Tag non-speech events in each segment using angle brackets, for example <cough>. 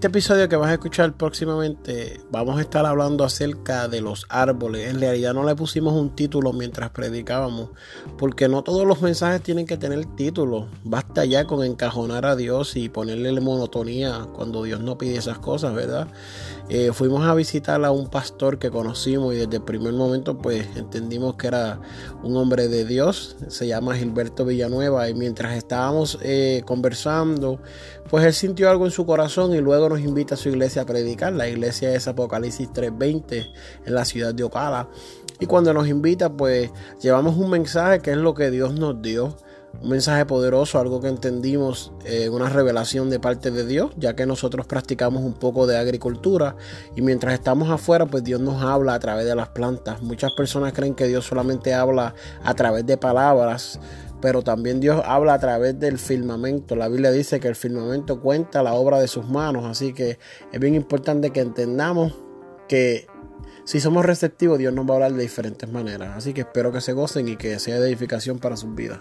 Este episodio que vas a escuchar próximamente vamos a estar hablando acerca de los árboles. En realidad no le pusimos un título mientras predicábamos, porque no todos los mensajes tienen que tener título. Basta ya con encajonar a Dios y ponerle monotonía cuando Dios no pide esas cosas, ¿verdad? Eh, fuimos a visitar a un pastor que conocimos y desde el primer momento pues entendimos que era un hombre de Dios, se llama Gilberto Villanueva y mientras estábamos eh, conversando pues él sintió algo en su corazón y luego nos invita a su iglesia a predicar. La iglesia es Apocalipsis 3:20 en la ciudad de Ocala. Y cuando nos invita, pues llevamos un mensaje que es lo que Dios nos dio. Un mensaje poderoso, algo que entendimos, eh, una revelación de parte de Dios, ya que nosotros practicamos un poco de agricultura y mientras estamos afuera, pues Dios nos habla a través de las plantas. Muchas personas creen que Dios solamente habla a través de palabras, pero también Dios habla a través del firmamento. La Biblia dice que el firmamento cuenta la obra de sus manos, así que es bien importante que entendamos que si somos receptivos, Dios nos va a hablar de diferentes maneras. Así que espero que se gocen y que sea de edificación para sus vidas.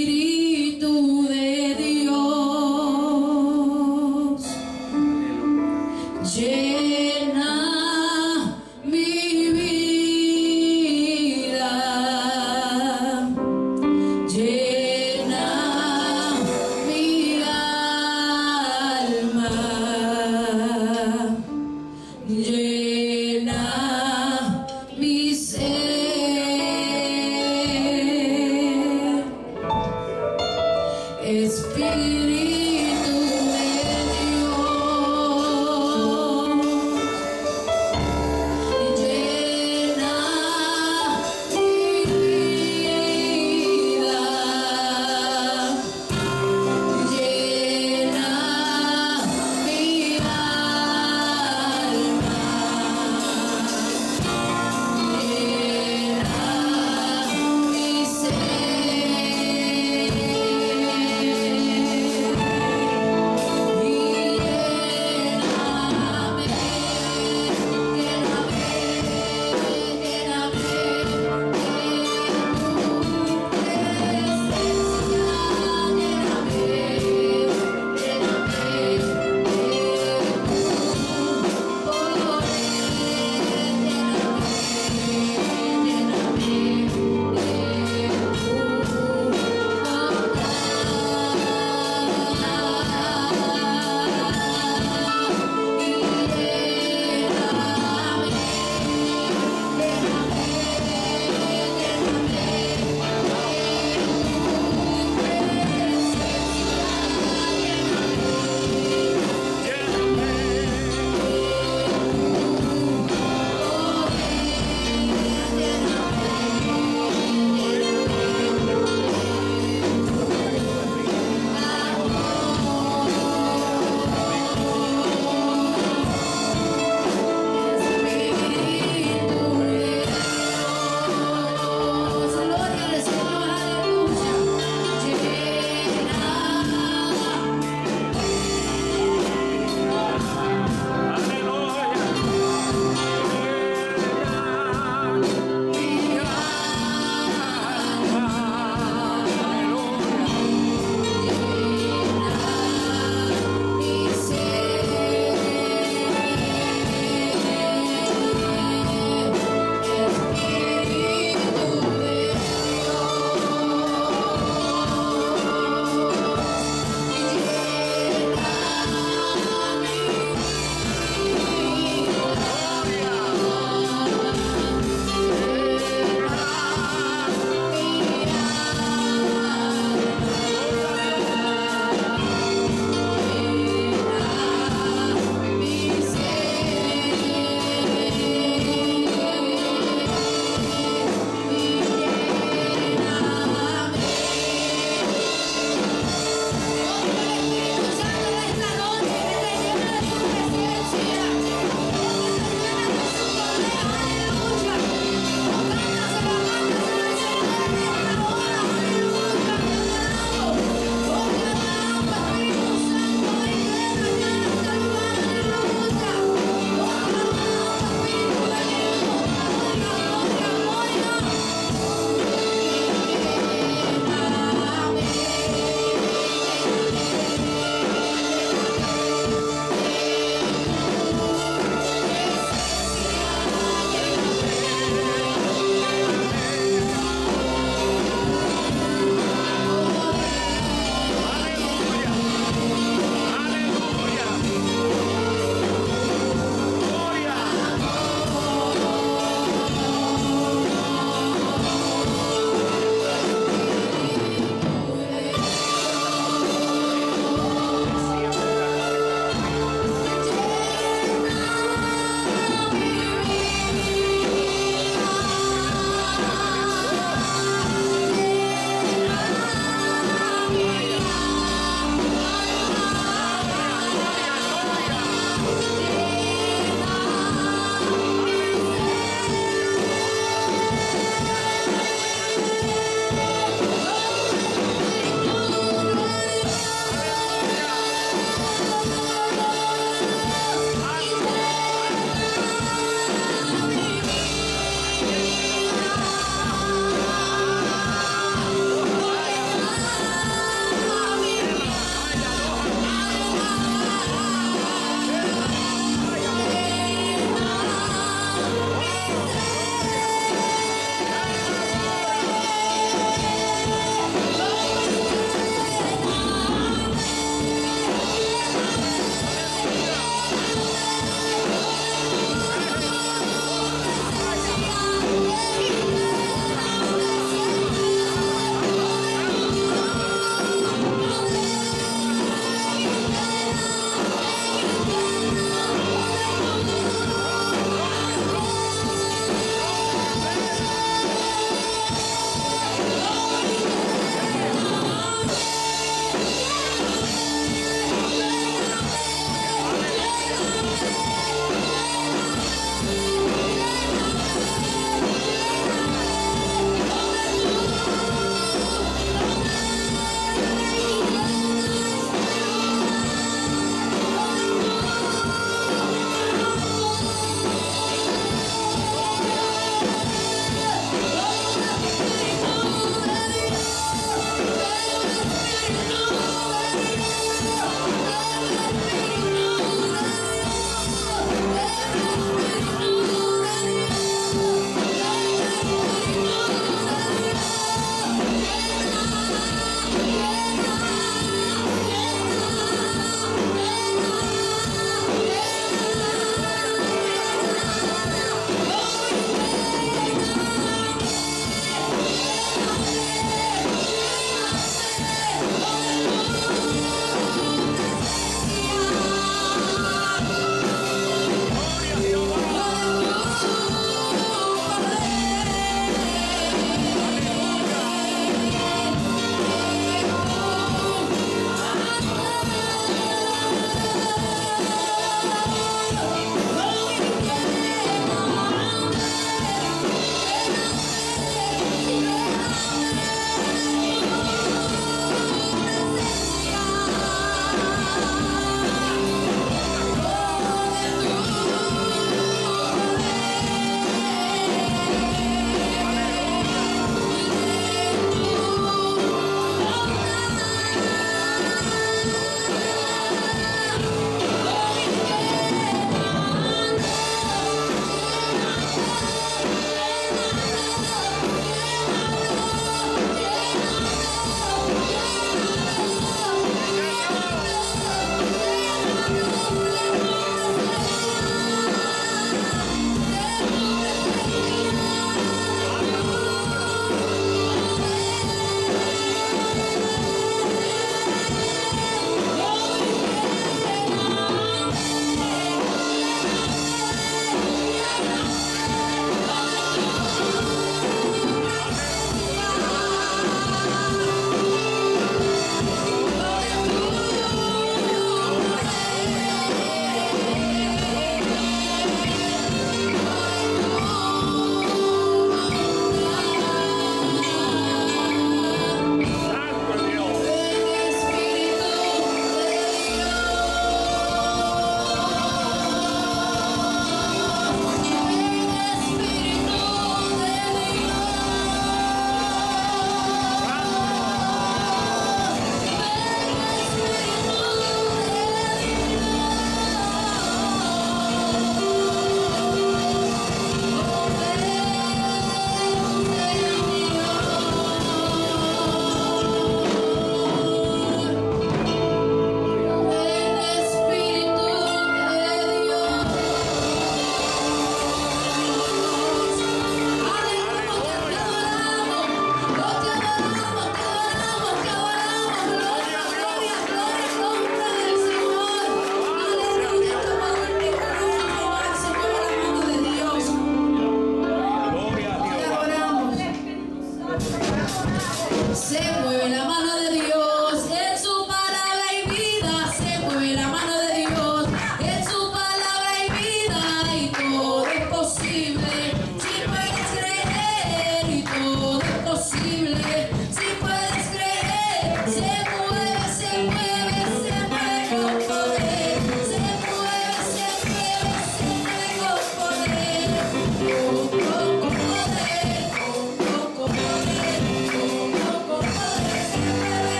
Espíritu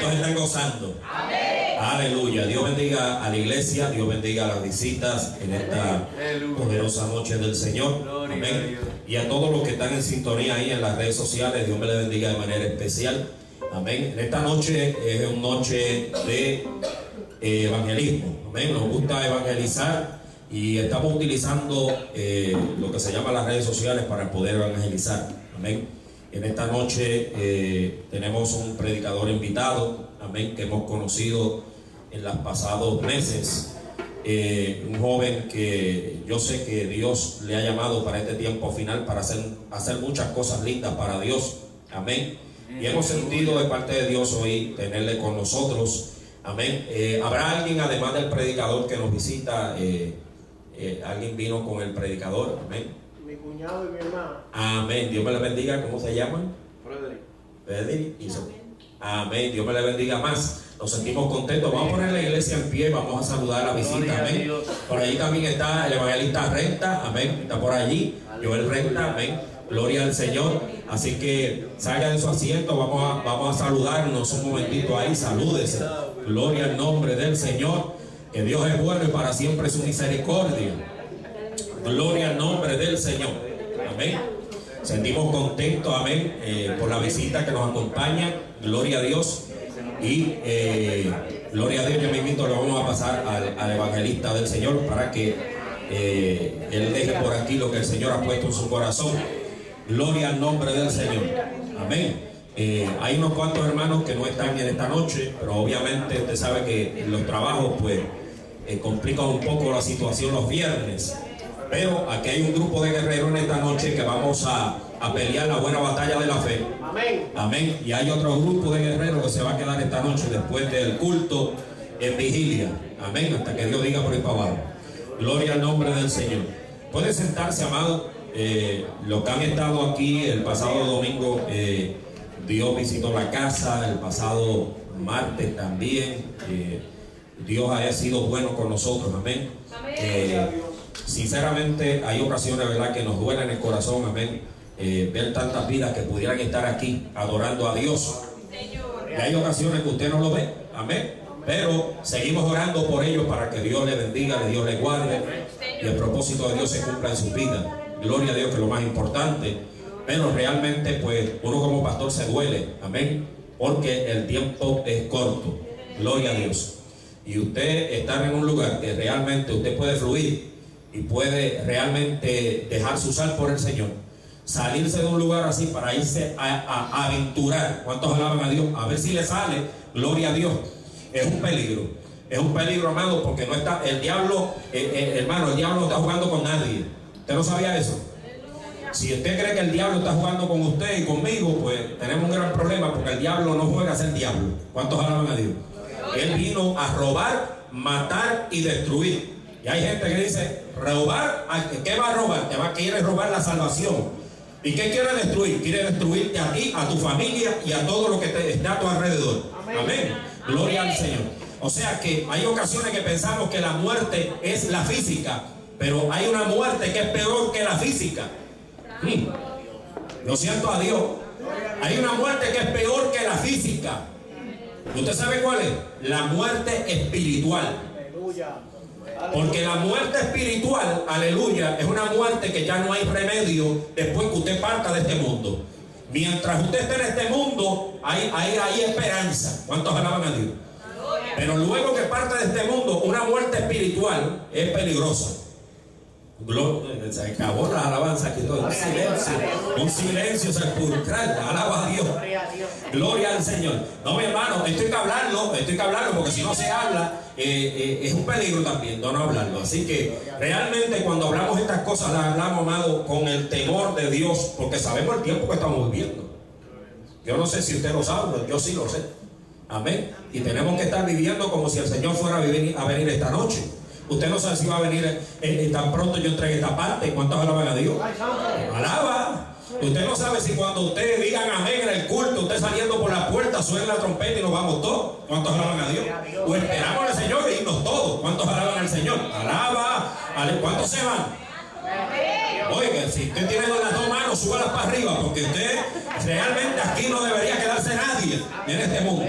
¿Cuántos están gozando? Aleluya. Dios bendiga a la iglesia, Dios bendiga a las visitas en esta poderosa noche del Señor. Amén. Y a todos los que están en sintonía ahí en las redes sociales, Dios me les bendiga de manera especial. Amén. En esta noche es una noche de eh, evangelismo. Amén. Nos gusta evangelizar y estamos utilizando eh, lo que se llama las redes sociales para poder evangelizar. Amén. En esta noche eh, tenemos un predicador invitado, amén, que hemos conocido en los pasados meses. Eh, un joven que yo sé que Dios le ha llamado para este tiempo final para hacer, hacer muchas cosas lindas para Dios. Amén. Y hemos sentido de parte de Dios hoy tenerle con nosotros. Amén. Eh, ¿Habrá alguien además del predicador que nos visita? Eh, ¿Alguien vino con el predicador? Amén. Mi cuñado y mi hermano. Amén. Dios me le bendiga. ¿Cómo se llaman? Frederick. Frederick y Amén. Dios me le bendiga más. Nos sentimos contentos. Vamos a poner la iglesia en pie. Vamos a saludar a la visita. Amén. Por allí también está el evangelista Renta. Amén. Está por allí. Joel Renta. Amén. Gloria al Señor. Así que salga de su asiento. Vamos a, vamos a saludarnos un momentito ahí. Salúdese. Gloria al nombre del Señor. Que Dios es bueno y para siempre su misericordia. Gloria al nombre del Señor. Amén. Sentimos contentos, amén, eh, por la visita que nos acompaña. Gloria a Dios. Y eh, gloria a Dios, yo me invito, le vamos a pasar al, evangelista del Señor para que eh, él deje por aquí lo que el Señor ha puesto en su corazón. Gloria al nombre del Señor. Amén. Hay unos cuantos hermanos que no están en esta noche, pero obviamente usted sabe que los trabajos pues complican un poco la situación los viernes. Pero aquí hay un grupo de guerreros en esta noche que vamos a, a pelear la buena batalla de la fe. Amén. Amén. Y hay otro grupo de guerreros que se va a quedar esta noche después del culto en vigilia. Amén. Hasta que Dios diga por ahí para abajo. Gloria al nombre del Señor. Puede sentarse, amado. Eh, los que han estado aquí el pasado domingo, eh, Dios visitó la casa. El pasado martes también. Eh, Dios haya sido bueno con nosotros. Amén. Eh, sinceramente, hay ocasiones, ¿verdad?, que nos duele en el corazón. Amén. Eh, ver tantas vidas que pudieran estar aquí adorando a Dios. Y hay ocasiones que usted no lo ve, amén. Pero seguimos orando por ellos para que Dios les bendiga, que Dios les guarde y el propósito de Dios se cumpla en sus vidas. Gloria a Dios que es lo más importante. Pero realmente, pues, uno como pastor se duele, amén, porque el tiempo es corto. Gloria a Dios. Y usted estar en un lugar que realmente usted puede fluir y puede realmente dejarse usar por el Señor salirse de un lugar así para irse a, aventurar. ¿Cuántos alaban a Dios? A ver si le sale, gloria a Dios. Es un peligro. Es un peligro, amado, porque no está, el diablo, eh, eh, hermano, el diablo no está jugando con nadie. ¿Usted no sabía eso? Si usted cree que el diablo está jugando con usted y conmigo, pues tenemos un gran problema porque el diablo no juega a ser diablo. ¿Cuántos alaban a Dios? Él vino a robar, matar y destruir. Y hay gente que dice, robar, ¿a- ¿qué va a robar? Te va a querer robar la salvación. ¿Y qué quiere destruir? Quiere destruirte a ti, a tu familia y a todo lo que te, está a tu alrededor. Amén. Gloria al Señor. O sea que hay ocasiones que pensamos que la muerte es la física, pero hay una muerte que es peor que la física. Mm. Lo siento a Dios. Hay una muerte que es peor que la física. ¿Usted sabe cuál es? La muerte espiritual. Aleluya. Porque la muerte espiritual, aleluya, es una muerte que ya no hay remedio después que usted parta de este mundo. Mientras usted esté en este mundo, hay, hay, hay esperanza. ¿Cuántos alaban a Dios? Pero luego que parte de este mundo, una muerte espiritual es peligrosa. Glo- Se acabó la alabanza aquí todo. Un silencio, un silencio sepulcral. Alaba a Dios. Gloria a Dios. Gloria al Señor. No, mi hermano, esto hay que hablarlo, esto hay que hablarlo, porque si no se habla, eh, eh, es un peligro también no, no hablarlo. Así que realmente cuando hablamos estas cosas, las hablamos, amado, con el temor de Dios, porque sabemos el tiempo que estamos viviendo. Yo no sé si usted lo sabe, pero yo sí lo sé. Amén. Y tenemos que estar viviendo como si el Señor fuera a venir, a venir esta noche. Usted no sabe si va a venir eh, eh, tan pronto yo entregue esta parte. ¿Cuántos alaban a Dios? Alaba. Usted no sabe si cuando ustedes digan amén en el culto, usted saliendo por la puerta, suena la trompeta y nos vamos todos. ¿Cuántos alaban a Dios? O esperamos al Señor e irnos todos. ¿Cuántos alaban al Señor? Alaba. ¿Cuántos se van? Oiga, si usted tiene las dos manos, súbalas para arriba, porque usted realmente aquí no debería quedarse nadie en este mundo.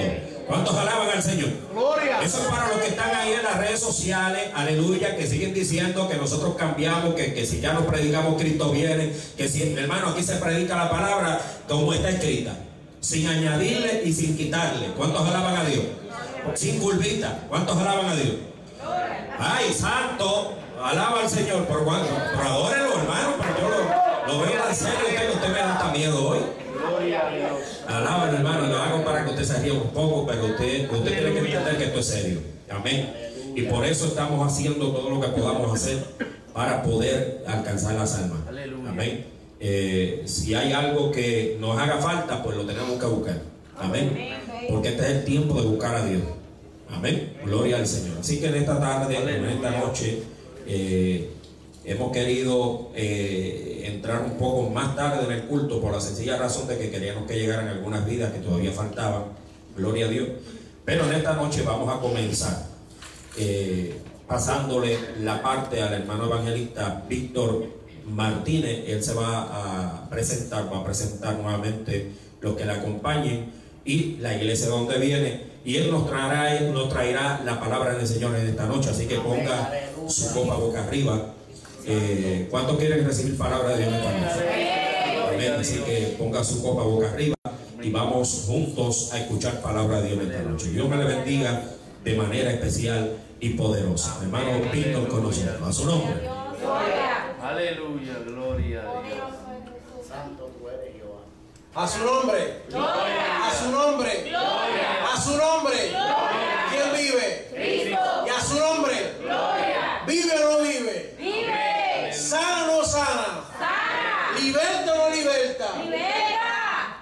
¿Cuántos alaban al Señor? Gloria. Eso es para los que están ahí en las redes sociales, aleluya, que siguen diciendo que nosotros cambiamos, que, que si ya no predicamos Cristo viene, que si, hermano, aquí se predica la palabra como está escrita, sin añadirle y sin quitarle. ¿Cuántos alaban a Dios? Sin curvita. ¿Cuántos alaban a Dios? Ay, santo, alaba al Señor. Por cuánto, por adórenlo, hermano, pero yo lo, lo veo en serio, usted, usted me da hasta miedo hoy. Alaban, hermano, lo hago para que usted se ría un poco, pero usted, usted tiene que entender que esto es serio. Amén. Y por eso estamos haciendo todo lo que podamos hacer para poder alcanzar las almas. Amén. Eh, si hay algo que nos haga falta, pues lo tenemos que buscar. Amén. Porque este es el tiempo de buscar a Dios. Amén. Gloria al Señor. Así que en esta tarde, en esta noche, eh, hemos querido eh, entrar un poco más tarde en el culto por la sencilla razón de que queríamos que llegaran algunas vidas que todavía faltaban. Gloria a Dios. Pero en esta noche vamos a comenzar eh, pasándole la parte al hermano evangelista Víctor Martínez. Él se va a presentar, va a presentar nuevamente los que le acompañen y la iglesia de donde viene. Y él nos traerá, nos traerá la palabra del Señor en esta noche. Así que ponga su copa boca arriba. Eh, ¿Cuántos quieren recibir palabra de Dios en esta noche? Amén. Así que ponga su copa boca arriba y vamos juntos a escuchar palabra de Dios en esta noche. Dios me le bendiga de manera especial y poderosa. Hermano Víctor con nosotros. A su nombre. Aleluya, gloria a Dios. A su nombre. A su nombre. A su nombre. ¿Quién vive? Y a su nombre. ¿Vive o no vive? ¿Sana o no sana? ¿Liberta o no liberta?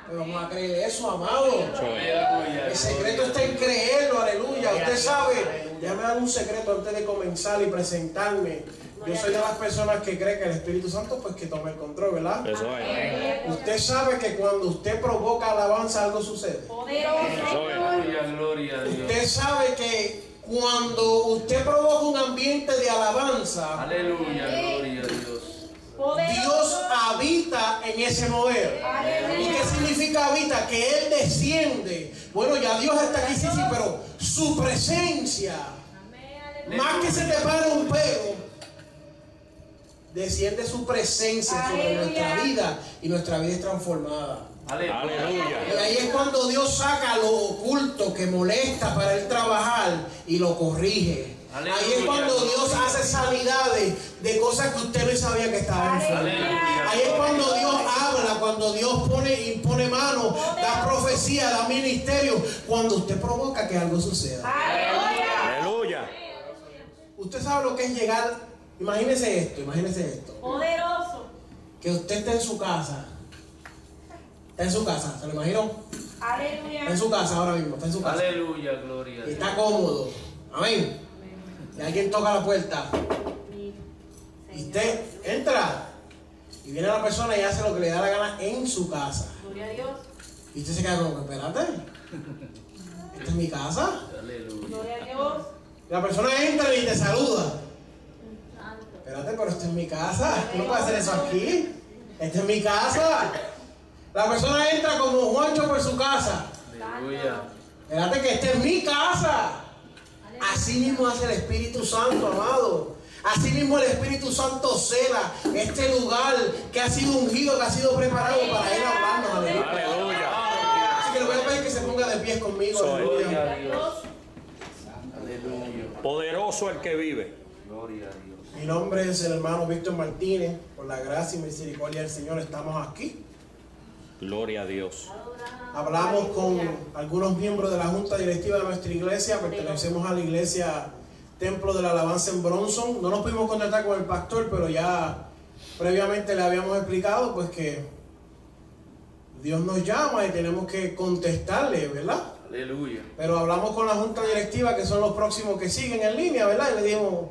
Pero vamos a creer eso, amado. El secreto está en creerlo, aleluya. Usted sabe, déjame dar un secreto antes de comenzar y presentarme. Yo soy de las personas que cree que el Espíritu Santo pues que tome el control, ¿verdad? Usted sabe que cuando usted provoca alabanza algo sucede. Aleluya, gloria a Dios. Usted sabe que cuando usted provoca un ambiente de alabanza, Aleluya, gloria a Dios. Dios habita en ese mover. ¿Y qué significa habita? Que Él desciende. Bueno, ya Dios está aquí, sí, sí, pero su presencia, más que se te pare un pelo, desciende su presencia sobre nuestra vida y nuestra vida es transformada. Aleluya. Y ahí es cuando Dios saca lo oculto que molesta para él trabajar y lo corrige. Ahí es cuando Dios hace sanidades de cosas que usted no sabía que estaban. Ahí es cuando Dios habla, cuando Dios pone, impone mano, da profecía, da ministerio, cuando usted provoca que algo suceda. Aleluya. Usted sabe lo que es llegar, imagínese esto, imagínese esto, Poderoso. que usted está en su casa, está en su casa, ¿se lo imaginó? Está Aleluya. en su casa ahora mismo, está en su casa. Aleluya, gloria a y Dios. está cómodo. Amén. Y alguien toca la puerta. Y usted entra. Y viene la persona y hace lo que le da la gana en su casa. Gloria a Dios. Y usted se queda como, espérate. Esta es mi casa. Aleluya. Gloria a Dios. La persona entra y te saluda. Espérate, pero esta es mi casa. Tú no puedes hacer eso aquí. Esta es mi casa. La persona entra como Juancho por su casa. Aleluya. Espérate que esta es mi casa. Así mismo hace el Espíritu Santo, amado. Así mismo el Espíritu Santo cela este lugar que ha sido ungido, que ha sido preparado para él hablarnos. Aleluya. Aleluya. Así que le voy a pedir que se ponga de pies conmigo. Gloria Aleluya. a Dios. Aleluya. Poderoso el que vive. Gloria a Dios. Mi nombre es el hermano Víctor Martínez. Por la gracia y misericordia del Señor estamos aquí. Gloria a Dios. Hablamos con algunos miembros de la junta directiva de nuestra iglesia, pertenecemos a la iglesia Templo de la Alabanza en Bronson. No nos pudimos contactar con el pastor, pero ya previamente le habíamos explicado pues que Dios nos llama y tenemos que contestarle, ¿verdad? Aleluya. Pero hablamos con la junta directiva, que son los próximos que siguen en línea, ¿verdad? Y le dijimos,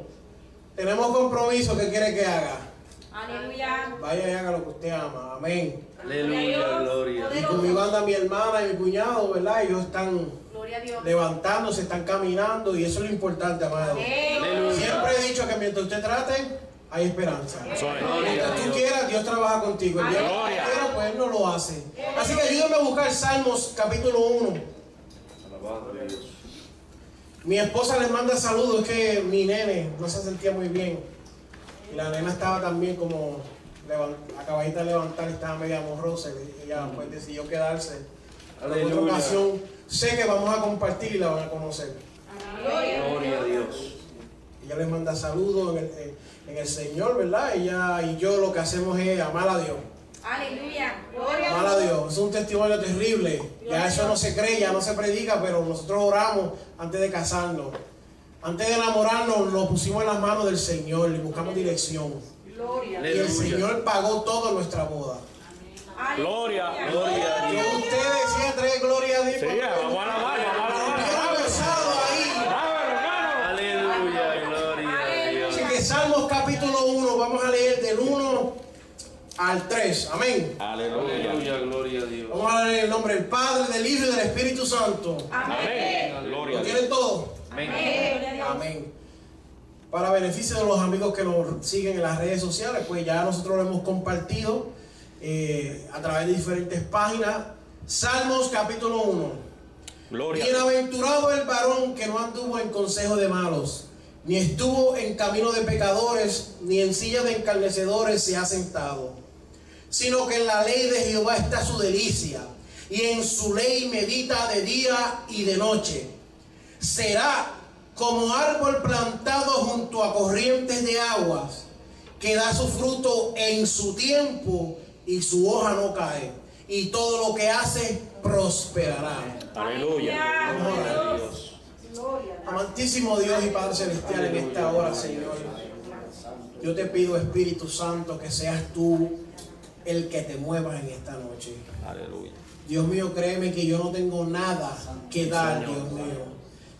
tenemos compromiso que quiere que haga. Aleluya. Vaya y haga lo que usted ama. Amén. Aleluya, gloria. Y conmigo anda mi hermana y mi cuñado, ¿verdad? Ellos están levantándose, están caminando y eso es lo importante, amado. Aleluya. Siempre he dicho que mientras usted trate, hay esperanza. Mientras tú quieras, Dios trabaja contigo. El día que tú Gloria. quieras, pues Él no lo hace. Así que ayúdame a buscar Salmos capítulo 1. Alabado a Dios. Mi esposa les manda saludos, es que mi nene no se sentía muy bien. Y la nena estaba también como acabadita de levantar, estaba media morrosa y ella pues decidió quedarse. En otra ocasión sé que vamos a compartir y la van a conocer. Gloria a Dios. Ella les manda saludos en el, en- en el Señor, ¿verdad? Ella y yo lo que hacemos es amar a Dios. Aleluya. Gloria Amar a Dios. Es un testimonio terrible. Ya eso no se cree, ya no se predica, pero nosotros oramos antes de casarnos. Antes de enamorarnos, lo pusimos en las manos del Señor y buscamos dirección. Gloria. Y el Aleluya. Señor pagó toda nuestra boda. Gloria, Gloria a Que Dios. ustedes decían traer gloria a Dios. Sí, vamos a alabar, vamos a alabar. hubieran gozado ahí. Aleluya. Gloria a Dios. Así que Salmos capítulo 1, vamos a leer del 1 al 3. Amén. Aleluya. Gloria a Dios. Vamos a leer el nombre del Padre, del Hijo y del Espíritu Santo. Amén. ¿Lo tienen todo? Amén. Gloria a Dios. Amén. Para beneficio de los amigos que nos siguen en las redes sociales, pues ya nosotros lo hemos compartido eh, a través de diferentes páginas. Salmos capítulo 1. Gloria. Bienaventurado el varón que no anduvo en consejo de malos, ni estuvo en camino de pecadores, ni en silla de encarnecedores se ha sentado, sino que en la ley de Jehová está su delicia, y en su ley medita de día y de noche. Será como árbol plantado junto a corrientes de aguas, que da su fruto en su tiempo y su hoja no cae, y todo lo que hace prosperará. Aleluya. Amantísimo Dios y Padre Celestial, en esta hora, Señor, yo te pido, Espíritu Santo, que seas tú el que te muevas en esta noche. Aleluya. Dios mío, créeme que yo no tengo nada que dar, Dios mío.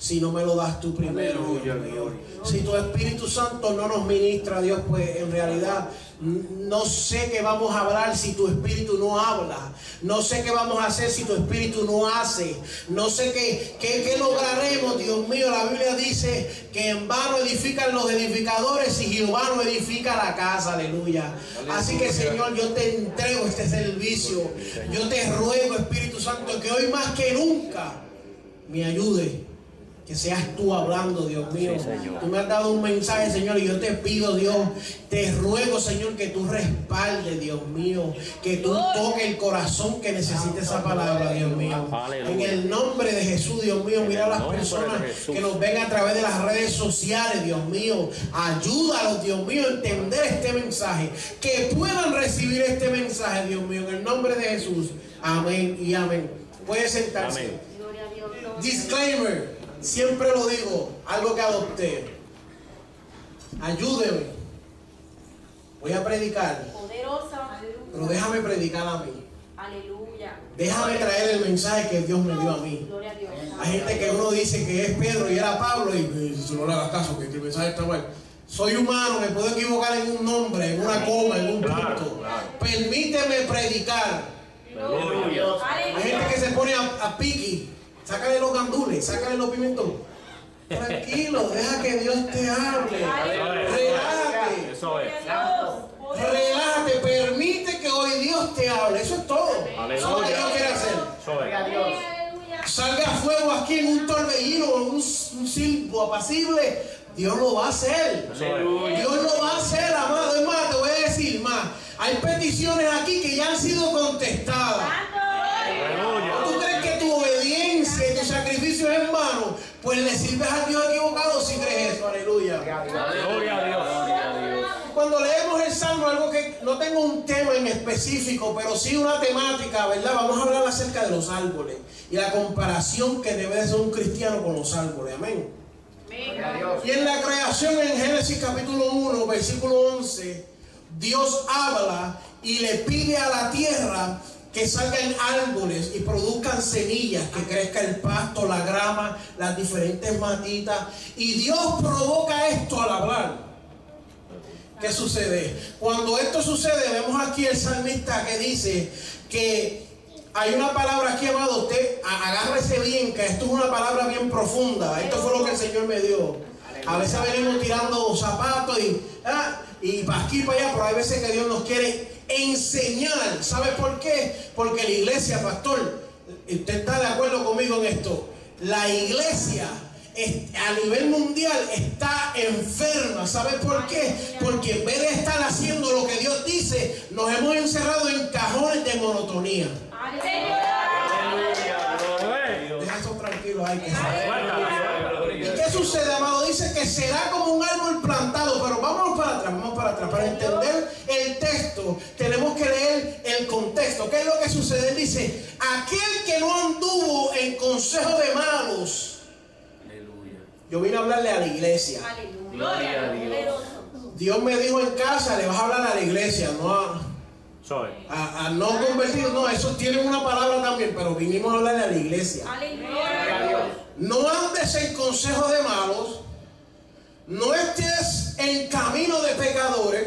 Si no me lo das tú primero, Aleluya, Dios. Si tu Espíritu Santo no nos ministra, Dios, pues en realidad no sé qué vamos a hablar si tu Espíritu no habla. No sé qué vamos a hacer si tu Espíritu no hace. No sé qué, qué, qué lograremos, Dios mío. La Biblia dice que en vano edifican los edificadores y Jehová no edifica la casa. Aleluya. Así que, Señor, yo te entrego este servicio. Yo te ruego, Espíritu Santo, que hoy más que nunca me ayude. Que seas tú hablando, Dios mío. tú me has dado un mensaje, Señor, y yo te pido, Dios, te ruego, Señor, que tú respaldes, Dios mío. Que tú toques el corazón que necesite esa palabra, Dios mío. Aleluya. En el nombre de Jesús, Dios mío, mira a las personas que nos ven a través de las redes sociales, Dios mío. Ayúdalos, Dios mío, a entender este mensaje. Que puedan recibir este mensaje, Dios mío, en el nombre de Jesús. Amén y amén. Puede sentarse. Amén. Gloria a Dios. Gloria a Dios. Disclaimer, siempre lo digo, algo que adopté. Ayúdeme. Voy a predicar, Poderosa. pero déjame predicar a mí. Aleluya. Déjame traer el mensaje que Dios me dio a mí. Gloria a Dios. Hay gente que uno dice que es Pedro y era Pablo y eh, si no le hagas caso, que el mensaje está mal. Soy humano, me puedo equivocar en un nombre, en una coma, en un punto. claro. Permíteme predicar. Hay gente que se pone a, a piqui. Sácale los gandules, sácale los pimentones. Tranquilo, deja que Dios te hable. Relájate. Eso es. Relájate, permite que hoy Dios te hable. Eso es todo. Eso es lo que Dios quiere hacer. Eso. Salga fuego aquí en un torbellino, en un, un silbo apacible. Dios lo va a hacer. Dios lo va a hacer, amado. Es más, te voy a decir más. Hay peticiones aquí que ya han sido contestadas. Y tu sacrificio es en vano? Pues le sirves al Dios equivocado si crees eso. Aleluya. Gloria a Dios. Gloria a Dios. Cuando leemos el Salmo, algo que no tengo un tema en específico, pero sí una temática, ¿verdad? Vamos a hablar acerca de los árboles y la comparación que debe de ser un cristiano con los árboles. Amén. Y en la creación en Génesis capítulo 1, versículo 11, Dios habla y le pide a la tierra que salgan árboles y produzcan semillas, que crezca el pasto, la grama, las diferentes matitas. Y Dios provoca esto al hablar. ¿Qué sucede? Cuando esto sucede, vemos aquí el salmista que dice que hay una palabra aquí, amado, usted agárrese bien, que esto es una palabra bien profunda. Esto fue lo que el Señor me dio. A veces venimos tirando zapatos y ah, y para aquí para allá, pero hay veces que Dios nos quiere enseñar. ¿Sabe por qué? Porque la iglesia, pastor, usted está de acuerdo conmigo en esto. La iglesia es- a nivel mundial está enferma. ¿Sabe por qué? Porque en vez de estar haciendo lo que Dios dice, nos hemos encerrado en cajones de monotonía. Deja eso tranquilo, hay que ¿Y qué sucede, amado? Dice que será como un árbol plantado, pero vámonos para atrás, vamos para atrás. Para entender tenemos que leer el contexto. ¿Qué es lo que sucede? Él dice, aquel que no anduvo en consejo de malos. Aleluya. Yo vine a hablarle a la iglesia. Gloria a Dios. Dios me dijo en casa, le vas a hablar a la iglesia, no a, Soy. a- a no convertidos. No, eso tiene una palabra también, pero vinimos a hablarle a la iglesia. No andes en consejo de malos, no estés en camino de pecadores,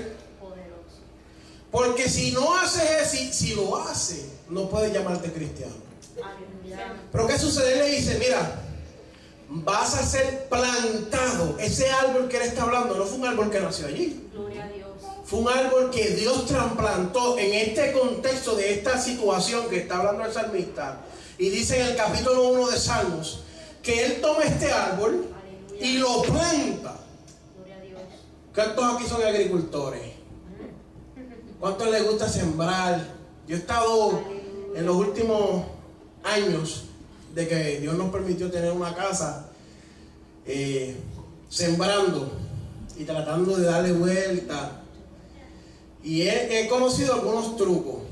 porque si no haces eso, si, si lo haces, no puedes llamarte cristiano. Pero ¿qué sucede? Él le dice, mira, vas a ser plantado. Ese árbol que él está hablando no fue un árbol que nació allí. Gloria a Dios. Fue un árbol que Dios trasplantó en este contexto de esta situación que está hablando el salmista. Y dice en el capítulo 1 de Salmos que él toma este árbol y lo planta. Gloria a Dios. ¿Cuántos aquí son agricultores? ¿Cuántos les gusta sembrar? Yo he estado en los últimos años de que Dios nos permitió tener una casa eh, sembrando y tratando de darle vuelta. Y he, he conocido algunos trucos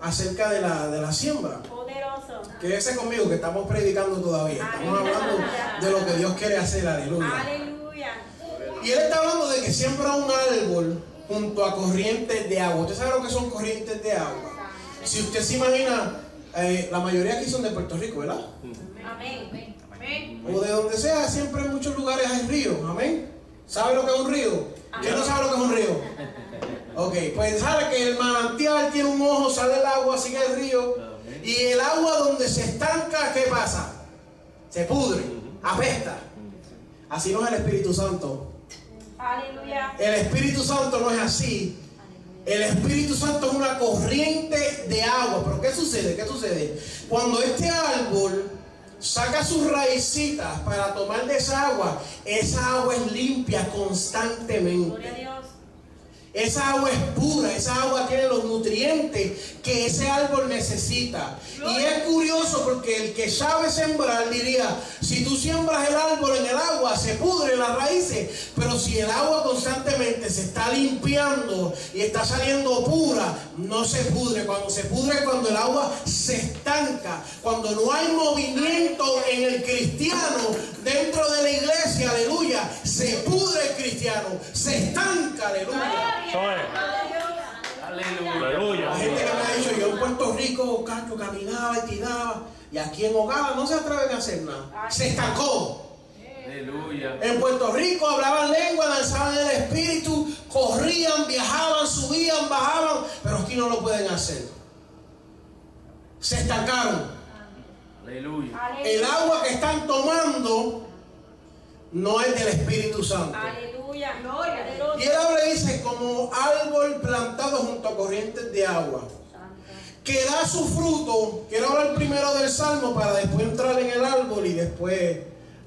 acerca de la, de la siembra. Poderoso. Quédese conmigo que estamos predicando todavía. Estamos hablando de lo que Dios quiere hacer. Aleluya. Aleluya. Y él está hablando de que siembra un árbol junto a corrientes de agua. ¿Usted sabe lo que son corrientes de agua? Si usted se imagina, eh, la mayoría aquí son de Puerto Rico, ¿verdad? Amén. Amén. O de donde sea, siempre en muchos lugares hay ríos. Amén. ¿Sabe lo que es un río? ¿Quién no sabe lo que es un río? <laughs> Ok, pues sabe que el manantial tiene un ojo, sale el agua, sigue el río. Y el agua donde se estanca, ¿qué pasa? Se pudre, apesta. Así no es el Espíritu Santo. Aleluya. El Espíritu Santo no es así. El Espíritu Santo es una corriente de agua. Pero ¿qué sucede? ¿Qué sucede? Cuando este árbol saca sus raicitas para tomar de esa agua, esa agua es limpia Gloria a constantemente. Esa agua es pura, esa agua tiene los nutrientes que ese árbol necesita. Y es curioso porque el que sabe sembrar diría, si tú siembras el árbol en el agua, se pudre las raíces. Pero si el agua constantemente se está limpiando y está saliendo pura, no se pudre. Cuando se pudre es cuando el agua se estanca, cuando no hay movimiento en el cristiano dentro de la iglesia, aleluya, se pudre el cristiano, se estanca, aleluya. Aleluya. Aleluya. La gente que me ha dicho, yo en Puerto Rico, cacho, caminaba y tiraba, y aquí en Ogada no se atreven a hacer nada. Se estancó. Aleluya. En Puerto Rico hablaban lengua, danzaban el espíritu, corrían, viajaban, subían, bajaban, pero aquí no lo pueden hacer. Se estancaron. Aleluya. El agua que están tomando no es del Espíritu Santo. Aleluya. Y el habla dice como árbol plantado junto a corrientes de agua. que da su fruto. Quiero hablar primero del salmo para después entrar en el árbol y después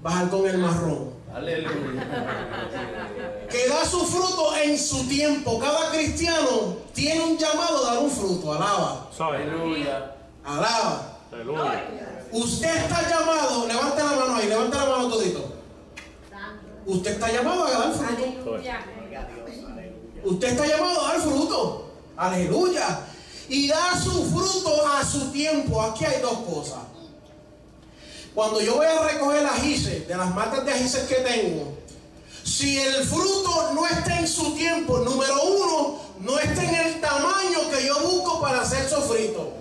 bajar con el marrón. Aleluya. Que da su fruto en su tiempo. Cada cristiano tiene un llamado a dar un fruto. Alaba. Aleluya. alaba. Aleluya. Usted está llamado, levanta la mano ahí, levanta la mano todito. Usted está llamado a dar fruto. Usted está llamado a dar fruto. Aleluya. Y da su fruto a su tiempo. Aquí hay dos cosas. Cuando yo voy a recoger ajíes, de las matas de ajíes que tengo, si el fruto no está en su tiempo, número uno, no está en el tamaño que yo busco para hacer sofrito.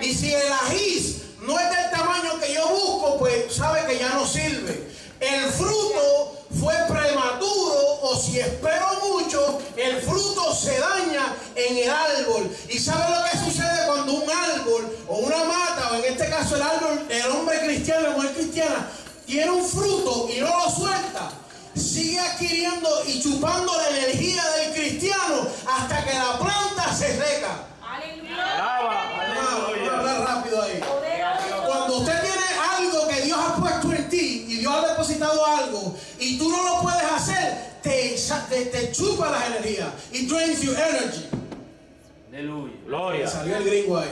Y si el ajís no es del tamaño que yo busco, pues sabe que ya no sirve. El fruto fue prematuro o si espero mucho, el fruto se daña en el árbol. ¿Y sabe lo que sucede cuando un árbol o una mata, o en este caso el árbol, el hombre cristiano, la mujer cristiana, tiene un fruto y no lo suelta? sigue adquiriendo y chupando la energía del cristiano hasta que la planta se seca. Aleluya. Depositado algo y tú no lo puedes hacer, te, te, te chupa las energías. It drains your energy. Aleluya. Gloria. salió el gringo ahí.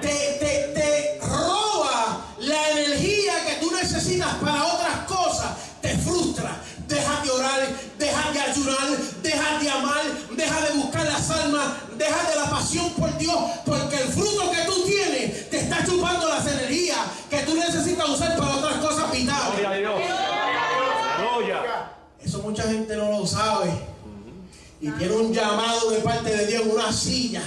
Te, te, te roba la energía que tú necesitas para otras cosas. Te frustra. Deja de orar, deja de ayunar, deja de amar, deja de buscar las almas, deja de la pasión por Dios, porque el fruto que tú tienes te está chupando las energías que tú necesitas usar para otras cosas vitales. Gloria a Dios. Aleluya. Eso mucha gente no lo sabe. Y tiene un llamado de parte de Dios en una silla.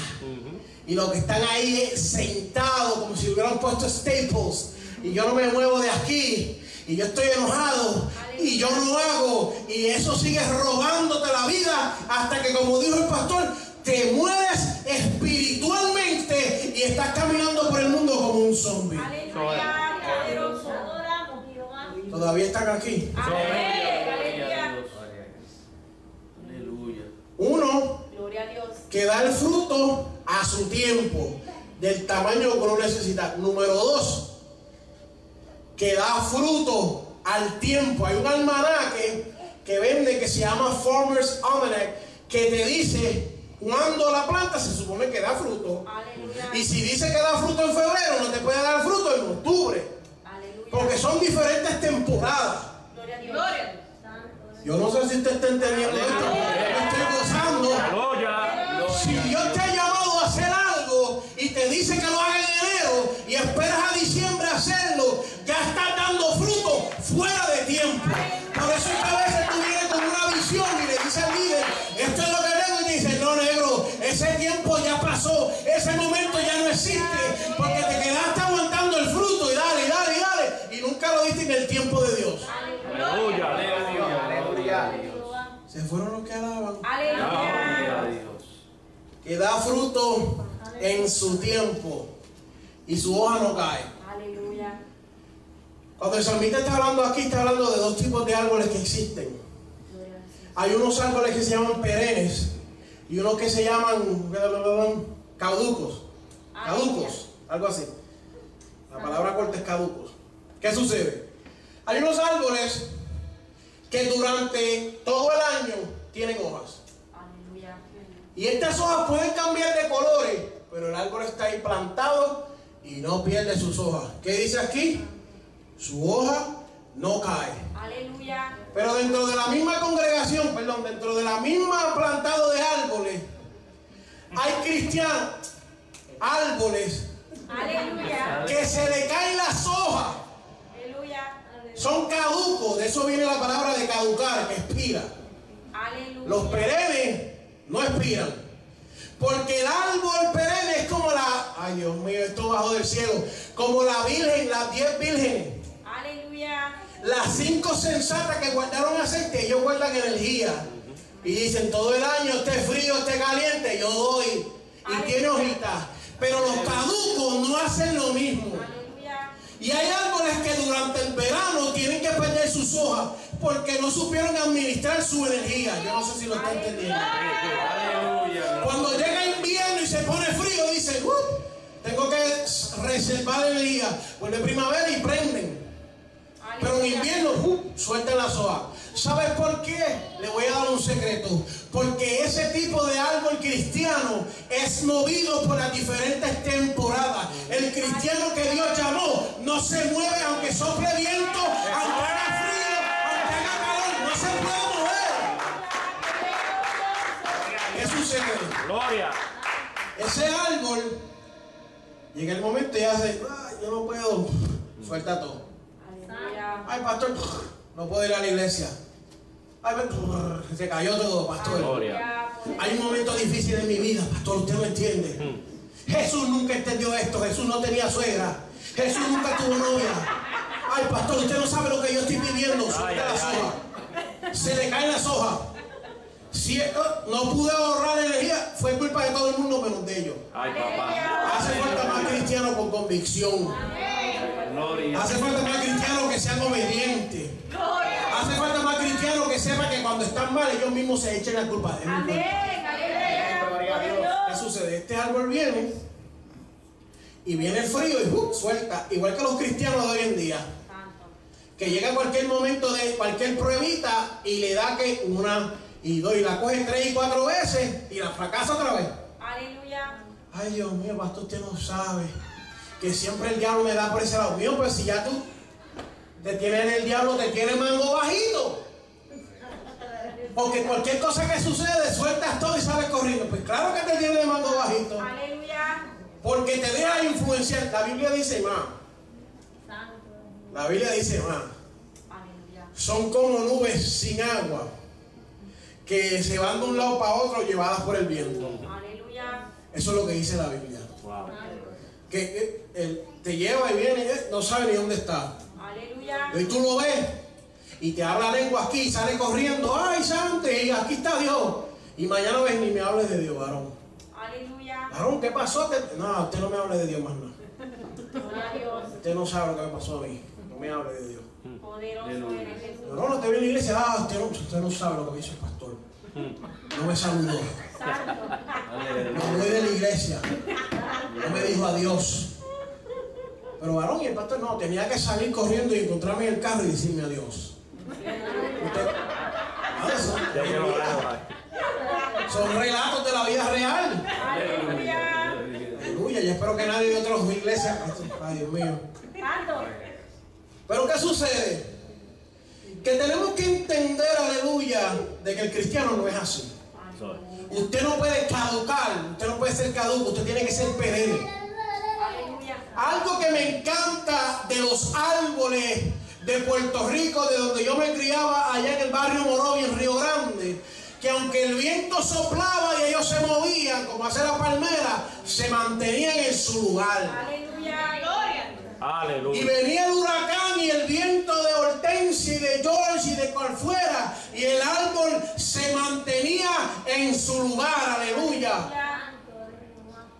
Y los que están ahí es sentados como si hubieran puesto staples. Y yo no me muevo de aquí. Y yo estoy enojado. Y yo no hago. Y eso sigue robándote la vida hasta que, como dijo el pastor, te mueves espiritualmente y estás caminando por el mundo como un zombie. Todavía están aquí. Uno que da el fruto a su tiempo, del tamaño que uno necesita. Número dos, que da fruto al tiempo. Hay un almanaque que vende que se llama Farmer's Almanac que te dice cuándo la planta se supone que da fruto. Aleluya. Y si dice que da fruto en febrero, no te puede dar fruto en octubre. Aleluya. Porque son diferentes temporadas. Gloria a Dios. Gloria. Yo no sé si usted está entendiendo esto. Yo estoy gozando. Si Dios te ha llamado a hacer algo y te dice que lo haga en enero y esperas a diciembre ya estás dando fruto fuera de tiempo. Por eso es que a veces tú vienes con una visión y le dices al líder, esto es lo que vengo y te dice, no negro, ese tiempo ya pasó, ese momento ya no existe, porque te quedaste aguantando el fruto y dale, y dale, y dale, y nunca lo diste en el tiempo de Dios. Aleluya. Aleluya. Gloria a Dios. Se fueron los que alaban. Gloria Aleluya. a Dios. Que da fruto en su tiempo y su hoja no cae. Cuando el salmista está hablando aquí, está hablando de dos tipos de árboles que existen. Hay unos árboles que se llaman perennes y unos que se llaman caducos. Caducos, algo así. La palabra corta es caducos. ¿Qué sucede? Hay unos árboles que durante todo el año tienen hojas. Y estas hojas pueden cambiar de colores, pero el árbol está implantado y no pierde sus hojas. ¿Qué dice aquí? Su hoja no cae. Aleluya. Pero dentro de la misma congregación, perdón, dentro de la misma plantado de árboles, hay cristianos, árboles, Aleluya. que se le caen las hojas. Aleluya. Son caducos, de eso viene la palabra de caducar, que expira. Aleluya. Los perennes no expiran. Porque el árbol perenne es como la, ay Dios mío, esto bajo del cielo, como la virgen, las diez vírgenes. Las cinco sensatas que guardaron aceite, ellos guardan energía. Y dicen, todo el año, esté frío, esté caliente, yo doy. Y tiene hojitas. Pero los caducos no hacen lo mismo. Aleluya. Y hay árboles que durante el verano tienen que perder sus hojas porque no supieron administrar su energía. Yo no sé si lo está entendiendo. Aleluya. Cuando llega invierno y se pone frío, dicen, "Uh, tengo que reservar energía. Vuelve primavera y prenden. Pero en invierno, ¡uh! sueltan las hojas. ¿Sabes por qué? Le voy a dar un secreto. Porque ese tipo de árbol cristiano es movido por las diferentes temporadas. El cristiano que Dios llamó no se mueve aunque sople viento, aunque haga frío, aunque haga calor. No se puede mover. ¿Qué sucede? Gloria. Ese árbol llega el momento y hace, "Ay, yo no puedo, suelta todo. Ay, pastor, no puedo ir a la iglesia. Ay, se cayó todo, pastor. Hay un momento difícil en mi vida, pastor, usted no entiende. Jesús nunca entendió esto, Jesús no tenía suegra, Jesús nunca tuvo novia. Ay, pastor, usted no sabe lo que yo estoy viviendo, suelta las hojas. Se le caen las hojas. Si eh, no pude ahorrar energía, fue culpa de todo el mundo menos de ellos. Ay, papá. Hace falta más cristianos con convicción. Gloria. Hace falta más cristianos que sean obedientes. Hace están mal, ellos mismos se echen la culpa de Amén. ¿Qué sucede? Este árbol viene y viene el frío y ¡uh! suelta, igual que los cristianos de hoy en día, que llega cualquier momento de cualquier pruebita y le da que una y dos y la coge tres y cuatro veces y la fracasa otra vez. Aleluya. Ay, Dios mío, pastor, usted no sabe que siempre el diablo me da por ese lado mío, pues si ya tú te tienes en el diablo, te tiene mango bajito. Porque cualquier cosa que sucede, sueltas todo y sales corriendo. Pues claro que te tiene de mango bajito. Aleluya. Porque te deja influenciar. La Biblia dice más. Santo. La Biblia dice más. Son como nubes sin agua que se van de un lado para otro llevadas por el viento. Aleluya. Eso es lo que dice la Biblia. Wow. Que eh, él te lleva y viene, eh, no sabe ni dónde está. Aleluya. Y tú lo ves y te habla lengua aquí y sale corriendo. ¡Ay, santo! Y aquí está Dios. Y mañana ves ni me hables de Dios, varón. Aleluya. Varón, ¿qué pasó? No, usted no me hable de Dios más nada. Dios. Usted no sabe lo que me pasó a mí. No me hable de Dios. Poderoso eres Jesús. No, no te viene a la iglesia. Ah, usted no, usted no sabe lo que me hizo el pastor. No me saludó. Santo. No voy de la iglesia. No me dijo adiós. Pero varón y el pastor no, tenía que salir corriendo y encontrarme en el carro y decirme adiós. Usted- son, relatos de la vida real. Aleluya. Aleluya, y espero que nadie de otras iglesias. Ay, Dios mío. Pero ¿qué sucede? Que tenemos que entender, aleluya, de que el cristiano no es así. Usted no puede caducar, usted no puede ser caduco, usted tiene que ser perenne. Algo que me encanta de los árboles de Puerto Rico, de donde yo me criaba allá en el barrio Morovi, en Río Grande, que aunque el viento soplaba y ellos se movían, como hace la palmera, se mantenían en su lugar. Aleluya. Gloria. Y Aleluya. venía el huracán y el viento de Hortensia y de George y de cual fuera, y el árbol se mantenía en su lugar, aleluya.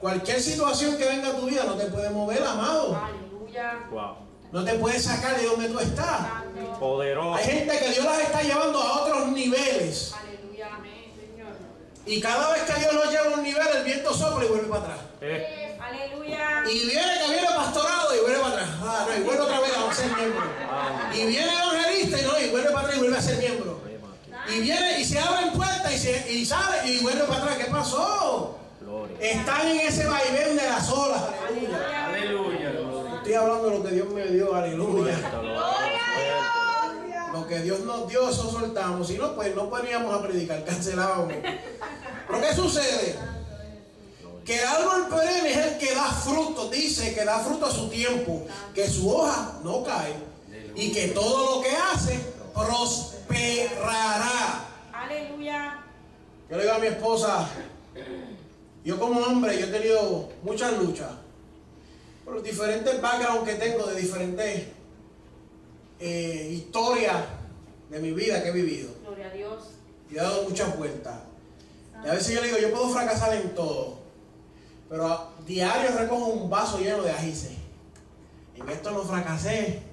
Cualquier situación que venga a tu vida no te puede mover, amado. Aleluya. Wow. No te puede sacar de donde tú estás. Poderoso. Hay gente que Dios las está llevando a otros niveles. Aleluya. Amén, Señor. Y cada vez que Dios los lleva a un nivel, el viento sopla y vuelve para atrás. Eh, Aleluya. Y viene que viene pastorado y vuelve para atrás. Ah, no, y vuelve otra vez a ser miembro. Y viene evangelista y no, y vuelve para atrás y vuelve a ser miembro. Y viene y se abren puertas y, se, y sale y vuelve para atrás. ¿Qué pasó? Gloria. Están en ese vaivén de las olas. Aleluya. Aleluya. Estoy hablando de lo que Dios me dio. Aleluya. Lo que Dios nos dio, eso soltamos. Si no, pues no poníamos a predicar, cancelábamos. Pero ¿qué sucede? Que el árbol perenne es el que da fruto, dice que da fruto a su tiempo, que su hoja no cae y que todo lo que hace prosperará. Aleluya. Yo le digo a mi esposa, yo como hombre, yo he tenido muchas luchas por los diferentes backgrounds que tengo de diferentes eh, historias de mi vida que he vivido. Gloria a Dios. Y he dado muchas vueltas. Y a veces yo le digo, yo puedo fracasar en todo, pero a diario recojo un vaso lleno de ajíes. En esto no fracasé.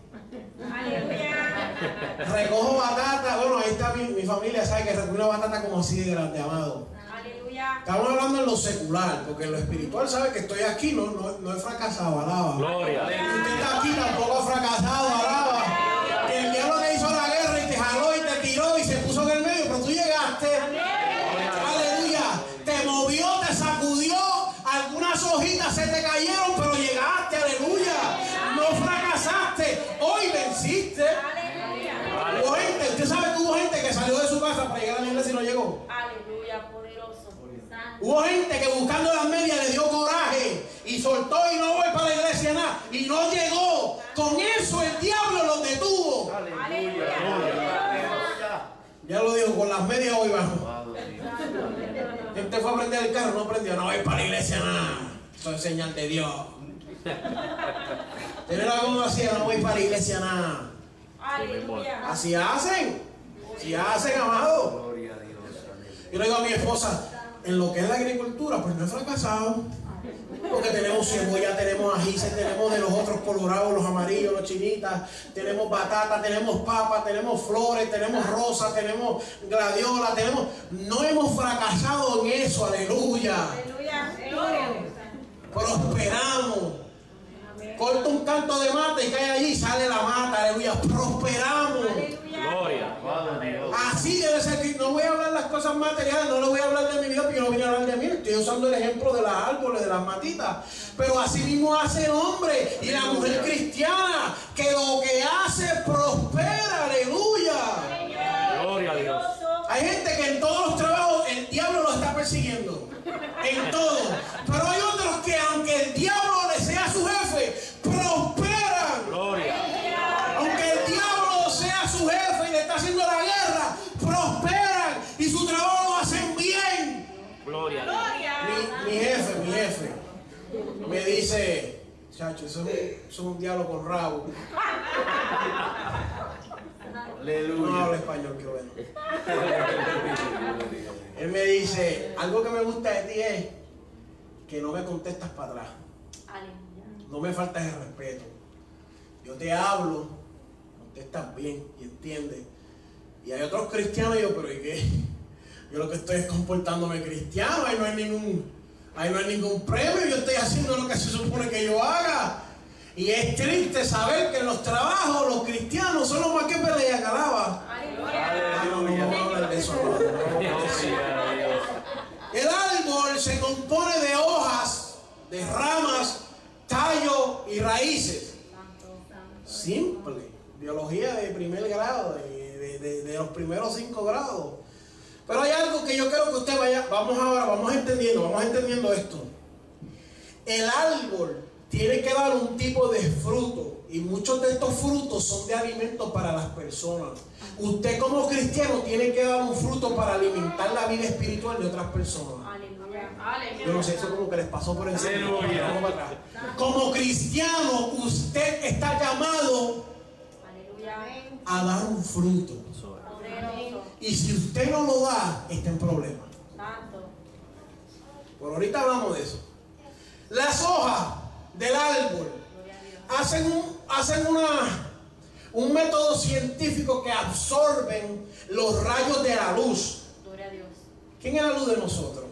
Recojo batata, bueno, ahí está mi, mi familia, sabe que recojo una batata como así de grande, amado. Estamos hablando en lo secular, porque en lo espiritual sabe que estoy aquí, no, no, no he fracasado, alaba. Gloria. Usted está aquí, tampoco ha fracasado, alaba. Que el diablo te hizo la guerra y te jaló y te tiró y se puso en el medio, pero tú llegaste. Aleluya. Te movió, te sacudió, algunas hojitas se te cayeron, pero llegaste, aleluya. No fracasaste, hoy venciste. Aleluya. Hubo gente, usted sabe que hubo gente que salió de su casa para llegar a la iglesia y no llegó. Hubo gente que buscando las medias le dio coraje y soltó y no voy para la iglesia nada y no llegó. Con eso el diablo los detuvo. Aleluya. Ya lo digo, con las medias hoy vamos. Gente fue a prender el carro, no prendió, no voy para la iglesia nada. Eso es señal de Dios. Tener algo así, no voy para la iglesia nada. Así hacen. Así hacen, amado. Gloria a Dios. Yo le digo a mi esposa, en lo que es la agricultura, pues no he fracasado. Porque tenemos cebolla, tenemos ajíes, tenemos de los otros colorados, los amarillos, los chinitas, tenemos batata, tenemos papa, tenemos flores, tenemos rosas, tenemos gladiola, tenemos... No hemos fracasado en eso, aleluya. Aleluya. Gloria. Prosperamos. Corta un canto de mata y cae allí sale la mata, aleluya. Prosperamos. Aleluya. Gloria. Padre Dios. Así debe ser que no voy a hablar las cosas materiales, no le voy a hablar de mi vida porque no vine a hablar de mí. Estoy usando el ejemplo de las árboles, de las matitas. Pero así mismo hace el hombre y la mujer cristiana, que lo que hace prospera, aleluya. Gloria a Dios. Hay gente que en todos los trabajos el diablo lo está persiguiendo. En todo. Pero hay otros que aunque el diablo le sea su jefe, prosperan. Gloria. Aunque el diablo sea su jefe y le está haciendo la guerra, Gloria. Mi, mi jefe, mi jefe, me dice, chacho, eso es, un, diablo con rabo. No habla español, que bueno. Él me dice, algo que me gusta de ti es que no me contestas para atrás. Aleluya. No me faltas el respeto. Yo te hablo, contestas bien y entiendes. Y hay otros cristianos y yo, pero ¿y qué? Yo lo que estoy es comportándome cristiano, ahí no hay ningún, ahí no hay ningún premio, yo estoy haciendo lo que se supone que yo haga. Y es triste saber que en los trabajos los cristianos son los más que pelean, alaba. El árbol se compone de hojas, de ramas, tallo y raíces. Simple. Biología de primer grado, de, de- de- de los primeros cinco grados. Pero hay algo que yo quiero que usted vaya, vamos ahora, vamos entendiendo, vamos entendiendo esto. El árbol tiene que dar un tipo de fruto y muchos de estos frutos son de alimento para las personas. Usted como cristiano tiene que dar un fruto para alimentar la vida espiritual de otras personas. Yo no sé, eso como que les pasó por encima. Aleluya. Vamos para atrás. Como cristiano, usted está llamado a dar un fruto. Y si usted no lo da, está en problema. Santo. Por ahorita hablamos de eso. Las hojas del árbol hacen un, hacen una, un método científico que absorben los rayos de la luz. Gloria a Dios. ¿Quién es la luz de nosotros?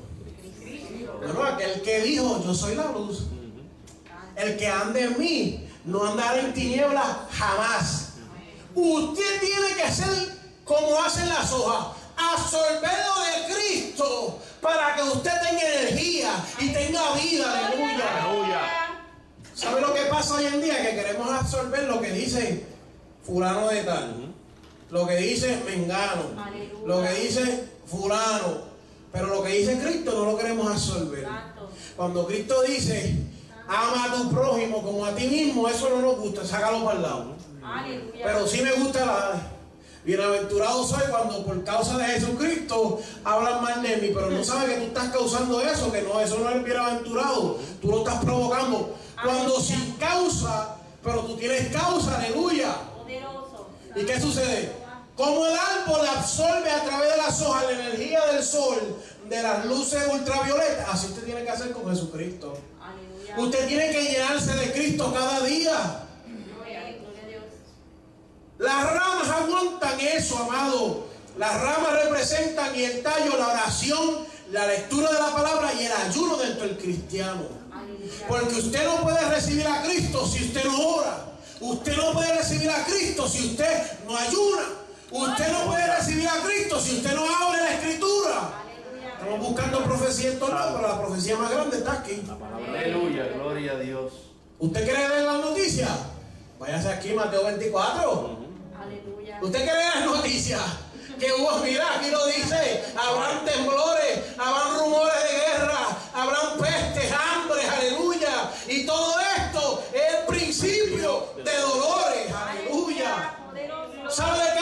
Bueno, aquel que dijo, yo soy la luz. El que ande en mí no andará en tinieblas jamás. Usted tiene que ser como hacen las hojas, absorberlo de Cristo para que usted tenga energía y tenga vida. Aleluya. Aleluya. ¿Sabe lo que pasa hoy en día? Que queremos absorber lo que dice fulano de tal, lo que dice mengano, Aleluya. lo que dice fulano, pero lo que dice Cristo no lo queremos absorber. Cuando Cristo dice, ama a tu prójimo como a ti mismo, eso no nos gusta, sácalo para el lado. Aleluya. Pero sí me gusta la... Bienaventurado soy cuando por causa de Jesucristo hablan mal de mí, pero no sabes que tú estás causando eso, que no, eso no es bienaventurado, tú lo estás provocando. Cuando sin causa, pero tú tienes causa, aleluya. ¿Y qué sucede? Como el árbol absorbe a través de las hojas la energía del sol, de las luces ultravioletas, así usted tiene que hacer con Jesucristo. Usted tiene que llenarse de Cristo cada día. Gloria, gloria a Dios. Las ramas aguantan eso, amado. Las ramas representan y el tallo, la oración, la lectura de la palabra y el ayuno dentro del cristiano. Porque usted no puede recibir a Cristo si usted no ora. Usted no puede recibir a Cristo si usted no ayuna. Usted no puede recibir a Cristo si usted no abre la escritura. Estamos buscando profecía en todos lados, pero la profecía más grande está aquí. Aleluya. Gloria a Dios. ¿Usted quiere ver las noticias? Váyase aquí, Mateo 24. Aleluya. ¿Usted cree las noticias? Que hubo, mira, aquí lo dice, habrán temblores, habrán rumores de guerra, habrán pestes, hambres, aleluya. Y todo esto es el principio de dolores, aleluya. ¿Sabe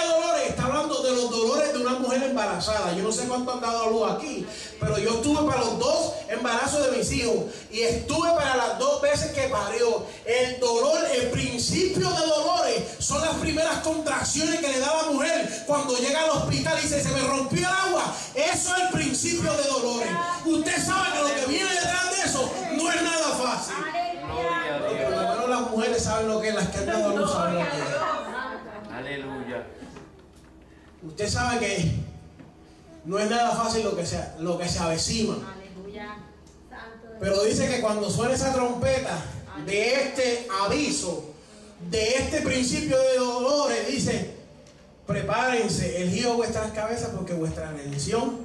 embarazada. Yo no sé cuánto han dado a luz aquí, pero yo estuve para los dos embarazos de mis hijos y estuve para las dos veces que parió. El dolor, el principio de dolores son las primeras contracciones que le da la mujer cuando llega al hospital y dice, se me rompió el agua. Eso es el principio de dolores. Usted sabe que lo que viene detrás de eso no es nada fácil. A Por lo menos las mujeres saben lo que es, las que han dado a luz saben lo que es. Aleluya. Usted sabe que no es nada fácil lo que se, lo que se avecina. Pero dice que cuando suene esa trompeta de este aviso, de este principio de dolores, dice, prepárense, el giro vuestras cabezas porque vuestra redención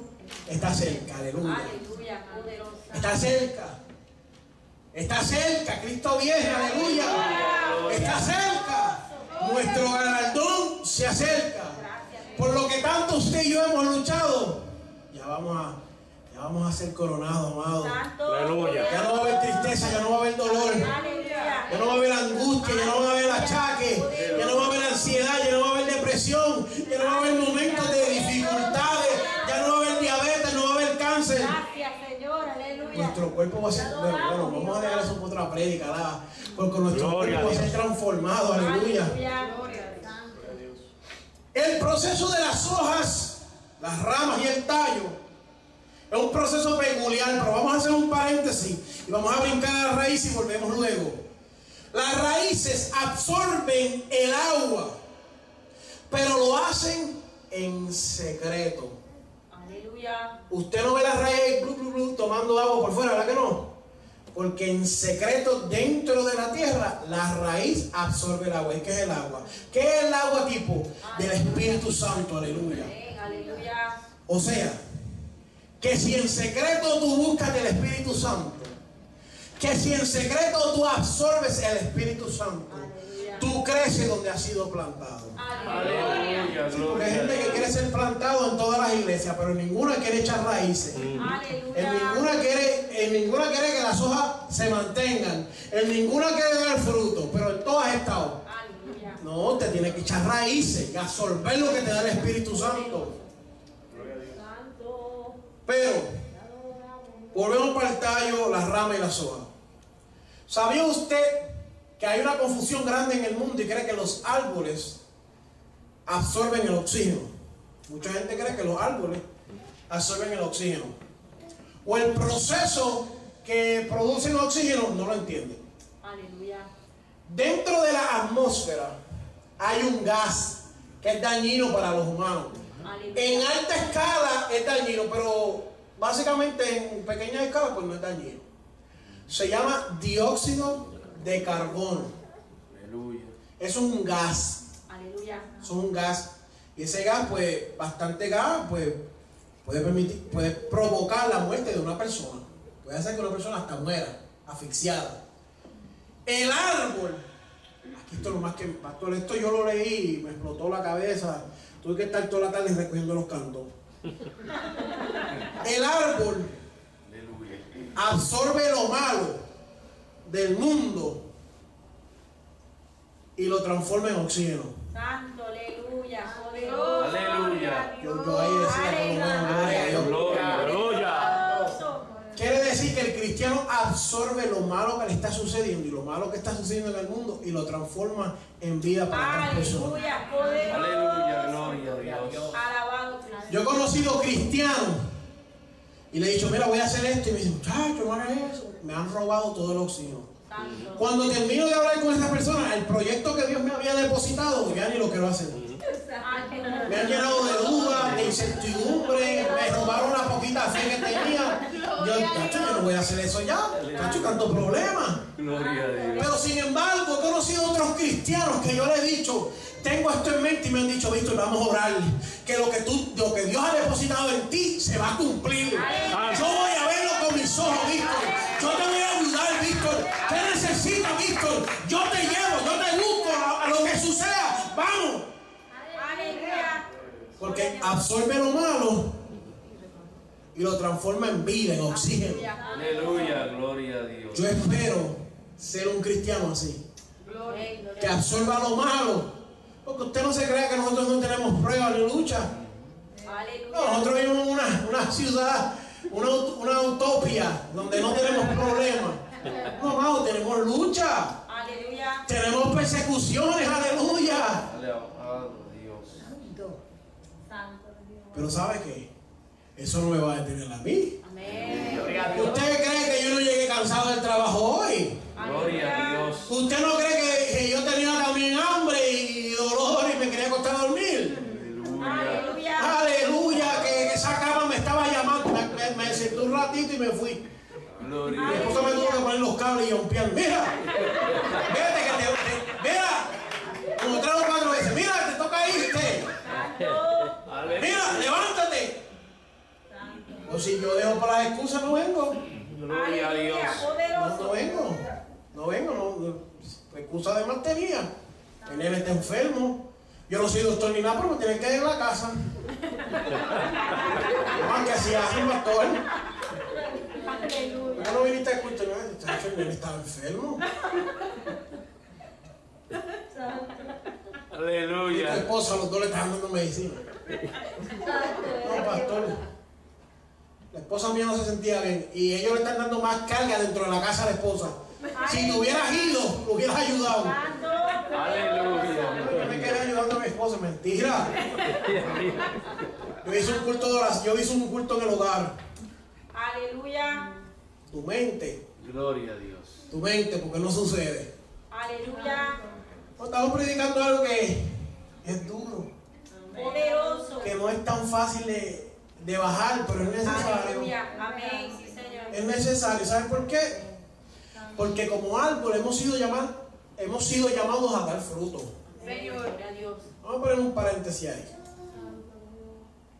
está cerca. Aleluya. Aleluya, poderosa. Está cerca. Está cerca. Cristo viene. Aleluya. Está cerca. Nuestro galardón se acerca. Por lo que tanto usted y yo hemos luchado, ya vamos a, ya vamos a ser coronados, amados. Santo. Aleluya. Ya no va a haber tristeza, ya no va a haber dolor. Aleluya. Ya no va a haber angustia, ya no va a haber achaque, ya no va a haber ansiedad, ya no va a haber depresión, ya no va a haber momentos de dificultades, ya no va a haber diabetes, no va a haber cáncer. Gracias, Señor. Aleluya. Nuestro cuerpo va a ser, bueno, bueno, vamos a dejar eso para otra prédica, ¿verdad? porque nuestro Gloria cuerpo va a ser transformado, aleluya. Aleluya. El proceso de las hojas, las ramas y el tallo es un proceso peculiar, pero vamos a hacer un paréntesis y vamos a brincar a la raíz y volvemos luego. Las raíces absorben el agua, pero lo hacen en secreto. Aleluya. Usted no ve las raíces glu, glu, glu, tomando agua por fuera, ¿verdad que no? Porque en secreto dentro de la tierra la raíz absorbe el agua. ¿Y qué es el agua? ¿Qué es el agua tipo? Del Espíritu Santo, aleluya. O sea, que si en secreto tú buscas el Espíritu Santo, que si en secreto tú absorbes el Espíritu Santo. Tú creces donde has sido plantado. Aleluya. Hay gente que quiere ser plantado en todas las iglesias, pero en ninguna quiere echar raíces. En Aleluya. ninguna quiere, en ninguna quiere que las hojas se mantengan. En ninguna quiere dar fruto, pero en todas estado. Aleluya. No, te tiene que echar raíces absorber lo que te da el Espíritu Santo. Santo. Pero, volvemos para el tallo, las ramas y las hojas. ¿Sabía usted que hay una confusión grande en el mundo y cree que los árboles absorben el oxígeno? Mucha gente cree que los árboles absorben el oxígeno. O el proceso que produce el oxígeno no lo entienden. Aleluya. Dentro de la atmósfera hay un gas que es dañino para los humanos. Aleluya. En alta escala es dañino, pero básicamente en pequeña escala pues no es dañino. Se llama dióxido de carbono. Aleluya. Eso es un gas. Aleluya. Eso es un gas. Y ese gas, pues, bastante gas, pues, puede permitir, puede provocar la muerte de una persona. Puede hacer que una persona hasta muera, asfixiada. El árbol. Aquí esto es lo más que, pastor, esto yo lo leí y me explotó la cabeza. Tuve que estar toda la tarde recogiendo los cantos. El árbol absorbe lo malo del mundo y lo transforma en oxígeno. Santo, aleluya. Poderoso. Aleluya. Yo, ahí decía gloria. Aleluya. Quiere decir que el cristiano absorbe lo malo que le está sucediendo y lo malo que está sucediendo en el mundo y lo transforma en vida para otras personas. Aleluya. Poderoso. Aleluya. Gloria a Dios. Alabado. Yo he conocido cristianos y le he dicho, mira, voy a hacer esto. Y me dicen, muchacho, no hagas eso. Me han robado todo el oxígeno. Cuando termino de hablar con esa persona, el proyecto que Dios me había depositado, ya ni lo quiero hacer. Me han llenado de dudas, de incertidumbre, me robaron la poquita fe que tenía. Yo, chacho, yo no voy a hacer eso ya. Chacho, tanto problema. Gloria a Dios. Pero sin embargo, he conocido otros cristianos que yo les he dicho, tengo esto en mente y me han dicho, Víctor, vamos a orar, que lo que tú, lo que Dios ha depositado en ti se va a cumplir. Yo voy a Víctor. Yo te voy a ayudar, Víctor. ¿Qué necesitas, Víctor? Yo te llevo, yo te busco a, a lo que suceda. Vamos. Porque absorbe lo malo y lo transforma en vida, en oxígeno. Aleluya. Gloria a Dios. Yo espero ser un cristiano así. Que absorba lo malo. Porque usted no se crea que nosotros no tenemos pruebas ni lucha. No, nosotros vivimos en una, una ciudad, una, ut- una utopia donde no tenemos problemas. No, amado, tenemos lucha. Aleluya. Tenemos persecuciones, aleluya. Dios. Pero ¿sabe qué? Eso no me va a detener a mí. Amén. ¿Usted cree que yo no llegué cansado del trabajo hoy? Gloria a Dios. ¿Usted no cree que, que yo tenía también hambre y dolor y me quería acostar a dormir? Aleluya. Aleluya. Ratito y me fui. Gloria Mi a esposa me tuvo que poner los cables y romper. Mira, vete que te, te- mira, como tres o cuatro veces. Mira, te toca irte. Mira, levántate. O si yo dejo para las excusas, no vengo. Gloria a Dios. No, vengo. No vengo, no. no. Excusa de más tenía. El nene está enfermo. Yo no soy doctor ni nada, pero me tienen que ir en la casa. Más que así hace un pastor. Aleluya. ¿Por qué no viniste a escuchar? No, chacho, el estaba enfermo. Y tu Aleluya. esposa, los dos le están dando medicina. No, pastor. La esposa mía no se sentía bien. Y ellos le están dando más carga dentro de la casa a la esposa. Si te hubieras ido, lo hubieras ayudado. Aleluya. Yo me quedé ayudando a mi esposa, mentira. <laughs> Yo hice un culto de oración, yo hice un culto en el hogar. Aleluya. Tu mente, Gloria a Dios. tu mente, porque no sucede. Aleluya. No, estamos predicando algo que es duro, Poderoso. que no es tan fácil de, de bajar, pero es necesario. Aleluya. Amén. Sí, Señor. Es necesario. ¿Saben por qué? Porque como árbol hemos sido llamados, hemos sido llamados a dar fruto. Señor. A Dios. Vamos a poner un paréntesis ahí.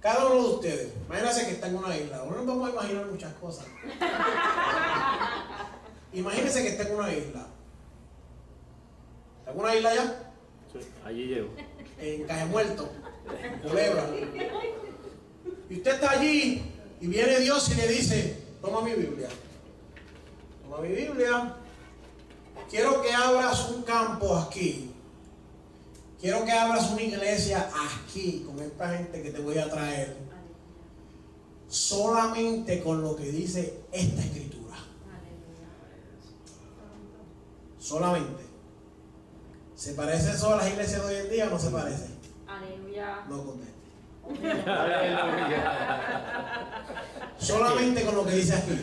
Cada uno de ustedes, imagínense que está en una isla. Uno no vamos a imaginar muchas cosas. <laughs> Imagínense que está en una isla. ¿Está en una isla ya? allí llego. En Caje Muerto, en Culebra. Y usted está allí y viene Dios y le dice, toma mi Biblia. Toma mi Biblia. Quiero que abras un campo aquí. Quiero que abras una iglesia aquí con esta gente que te voy a traer. Solamente con lo que dice esta escritura. Solamente. ¿Se parece eso a las iglesias de hoy en día o no se parece? Aleluya. No conteste. Aleluya. Solamente con lo que dice aquí.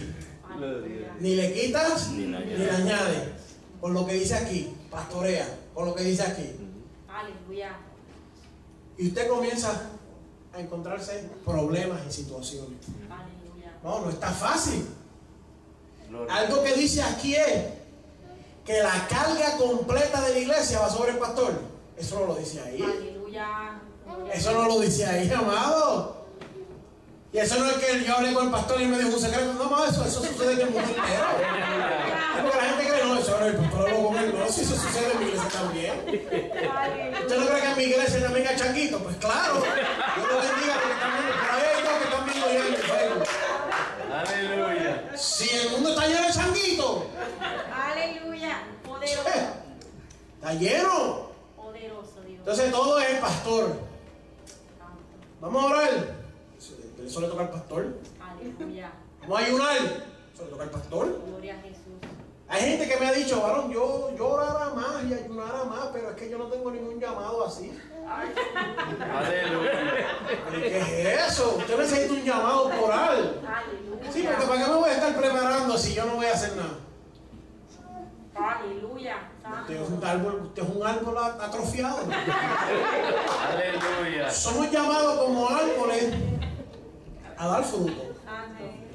Aleluya. Ni le quitas Ni le añades. Con lo que dice aquí. Pastorea. Con lo que dice aquí. Aleluya. Y usted comienza a encontrarse problemas y situaciones. Aleluya. No, no está fácil. Gloria. Algo que dice aquí es que la carga completa de la iglesia va sobre el pastor. Eso no lo dice ahí. Aleluya. Eso no lo dice ahí, amado. Y eso no es que yo hablé con el pastor y me dijo un secreto. No, no, eso, eso sucede en el mundo entero. Es porque la gente cree, no, eso no, el pastor No, si eso sucede en mi iglesia también. <laughs> ¿Usted no cree que en mi iglesia también hay changuitos? Pues claro. Dios lo bendiga porque ahí hay dos que están viendo ya en el Facebook. Aleluya. Si el mundo está lleno de changuitos, Aleluya. Poderoso. está lleno. Poderoso Dios. Entonces todo es el pastor. Vamos a orar. Eso, eso le toca al pastor. Aleluya. Vamos a ayunar. Eso le toca al pastor. Gloria a Jesús. Hay gente que me ha dicho, varón, yo, yo orara más y ayunara más, pero es que yo no tengo ningún llamado así. Aleluya. ¿Pero ¿Qué es eso? Usted necesita un llamado. Aleluya. Sí, porque ¿para qué me voy a estar preparando si yo no voy a hacer nada? Aleluya. Usted es un árbol, usted es un árbol atrofiado. Aleluya. Somos llamados como árboles a dar fruto. Amén.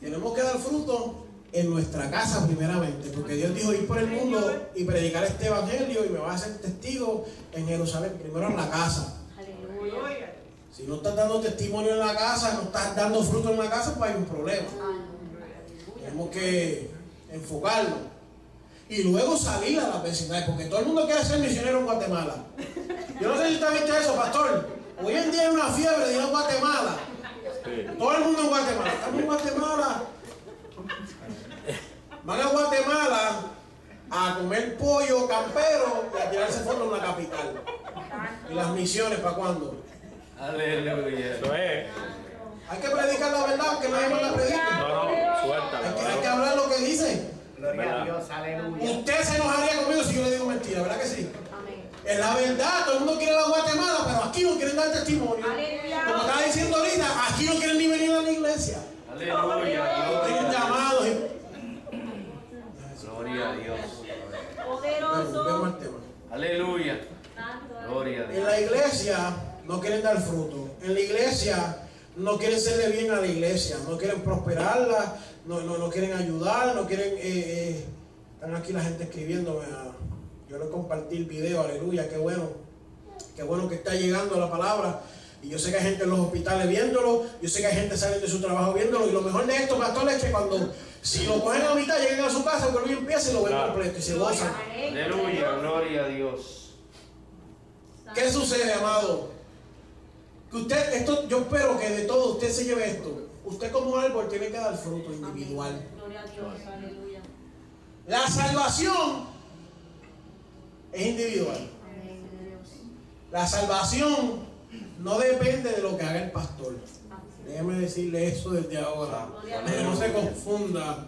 Tenemos que dar fruto en nuestra casa primeramente, porque Dios dijo ir por el mundo y predicar este evangelio y me va a hacer testigo en Jerusalén, primero en la casa. Aleluya. Si no estás dando testimonio en la casa, no estás dando fruto en la casa, pues hay un problema. Tenemos que enfocarlo. Y luego salir a las vecindades, porque todo el mundo quiere ser misionero en Guatemala. Yo no sé si usted ha visto eso, pastor. Hoy en día hay una fiebre de ir a Guatemala. Todo el mundo en Guatemala. Estamos en Guatemala. Van a Guatemala a comer pollo campero y a tirarse fotos en la capital. ¿Y las misiones para cuándo? Aleluya. Eso es. Hay que predicar la verdad, que nadie más la predique. No, no, suéltalo. Hay que, hay que hablar lo que dice. Gloria a Dios, aleluya. Usted se enojaría conmigo si yo le digo mentira, ¿verdad que sí? Es la verdad, todo el mundo quiere la Guatemala, pero aquí no quieren dar testimonio. Aleluya. Como estaba diciendo ahorita, aquí no quieren ni venir a la iglesia. Aleluya. Gloria a Dios. Poderoso. Aleluya. Gloria a En Dios. la iglesia no quieren dar fruto. En la iglesia no quieren serle bien a la iglesia. No quieren prosperarla. No, no, no quieren ayudar. No quieren... eh, eh, están aquí la gente escribiéndome. yo le compartí el video. Aleluya. Qué bueno. Qué bueno que está llegando la palabra. Y yo sé que hay gente en los hospitales viéndolo. Yo sé que hay gente saliendo de su trabajo viéndolo. Y lo mejor de esto, pastor, es que cuando... Si lo cogen a mitad, llegan a su casa, vuelven y empiezan y lo ven Claro. completo. Y se gozan. Aleluya. Gloria a Dios. ¿Qué sucede, amado? Que usted, esto, yo espero que de todo usted se lleve esto. Usted como árbol tiene que dar fruto individual. Gloria a Dios. Aleluya. La salvación es individual. La salvación no depende de lo que haga el pastor. Déjeme decirle eso desde ahora. Que no se confunda.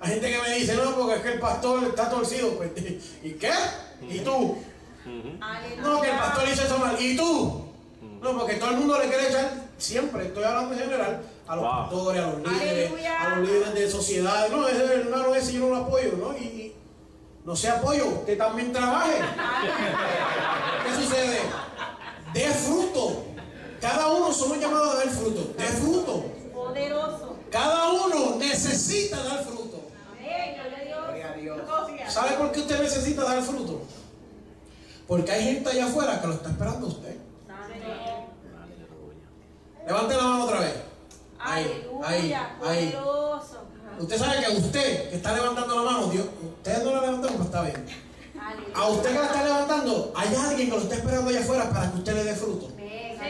Hay gente que me dice, no, porque es que el pastor está torcido. Pues, <laughs> ¿Y qué? ¿Y tú? No, que el pastor hizo eso mal. ¿Y tú? No, porque todo el mundo le quiere echar, siempre, estoy hablando en general, a los Wow. pastores, a los líderes, Aleluya. a los líderes de sociedades. No, ese hermano ese yo no lo apoyo, ¿no? Y, y no se apoyo, usted también trabaje. ¿Qué sucede? De fruto. Cada uno somos llamados a dar fruto. De fruto. Poderoso. Cada uno necesita dar fruto. Amén. Gloria a Dios. Gloria. ¿Sabe por qué usted necesita dar fruto? Porque hay gente allá afuera que lo está esperando a usted. Levante la mano otra vez. Ahí, ahí, Aleluya. ahí. Poderoso. Usted sabe que usted que está levantando la mano, Dios, usted no la levantó, pues está bien. A usted que la está levantando, hay alguien que lo está esperando allá afuera para que usted le dé fruto.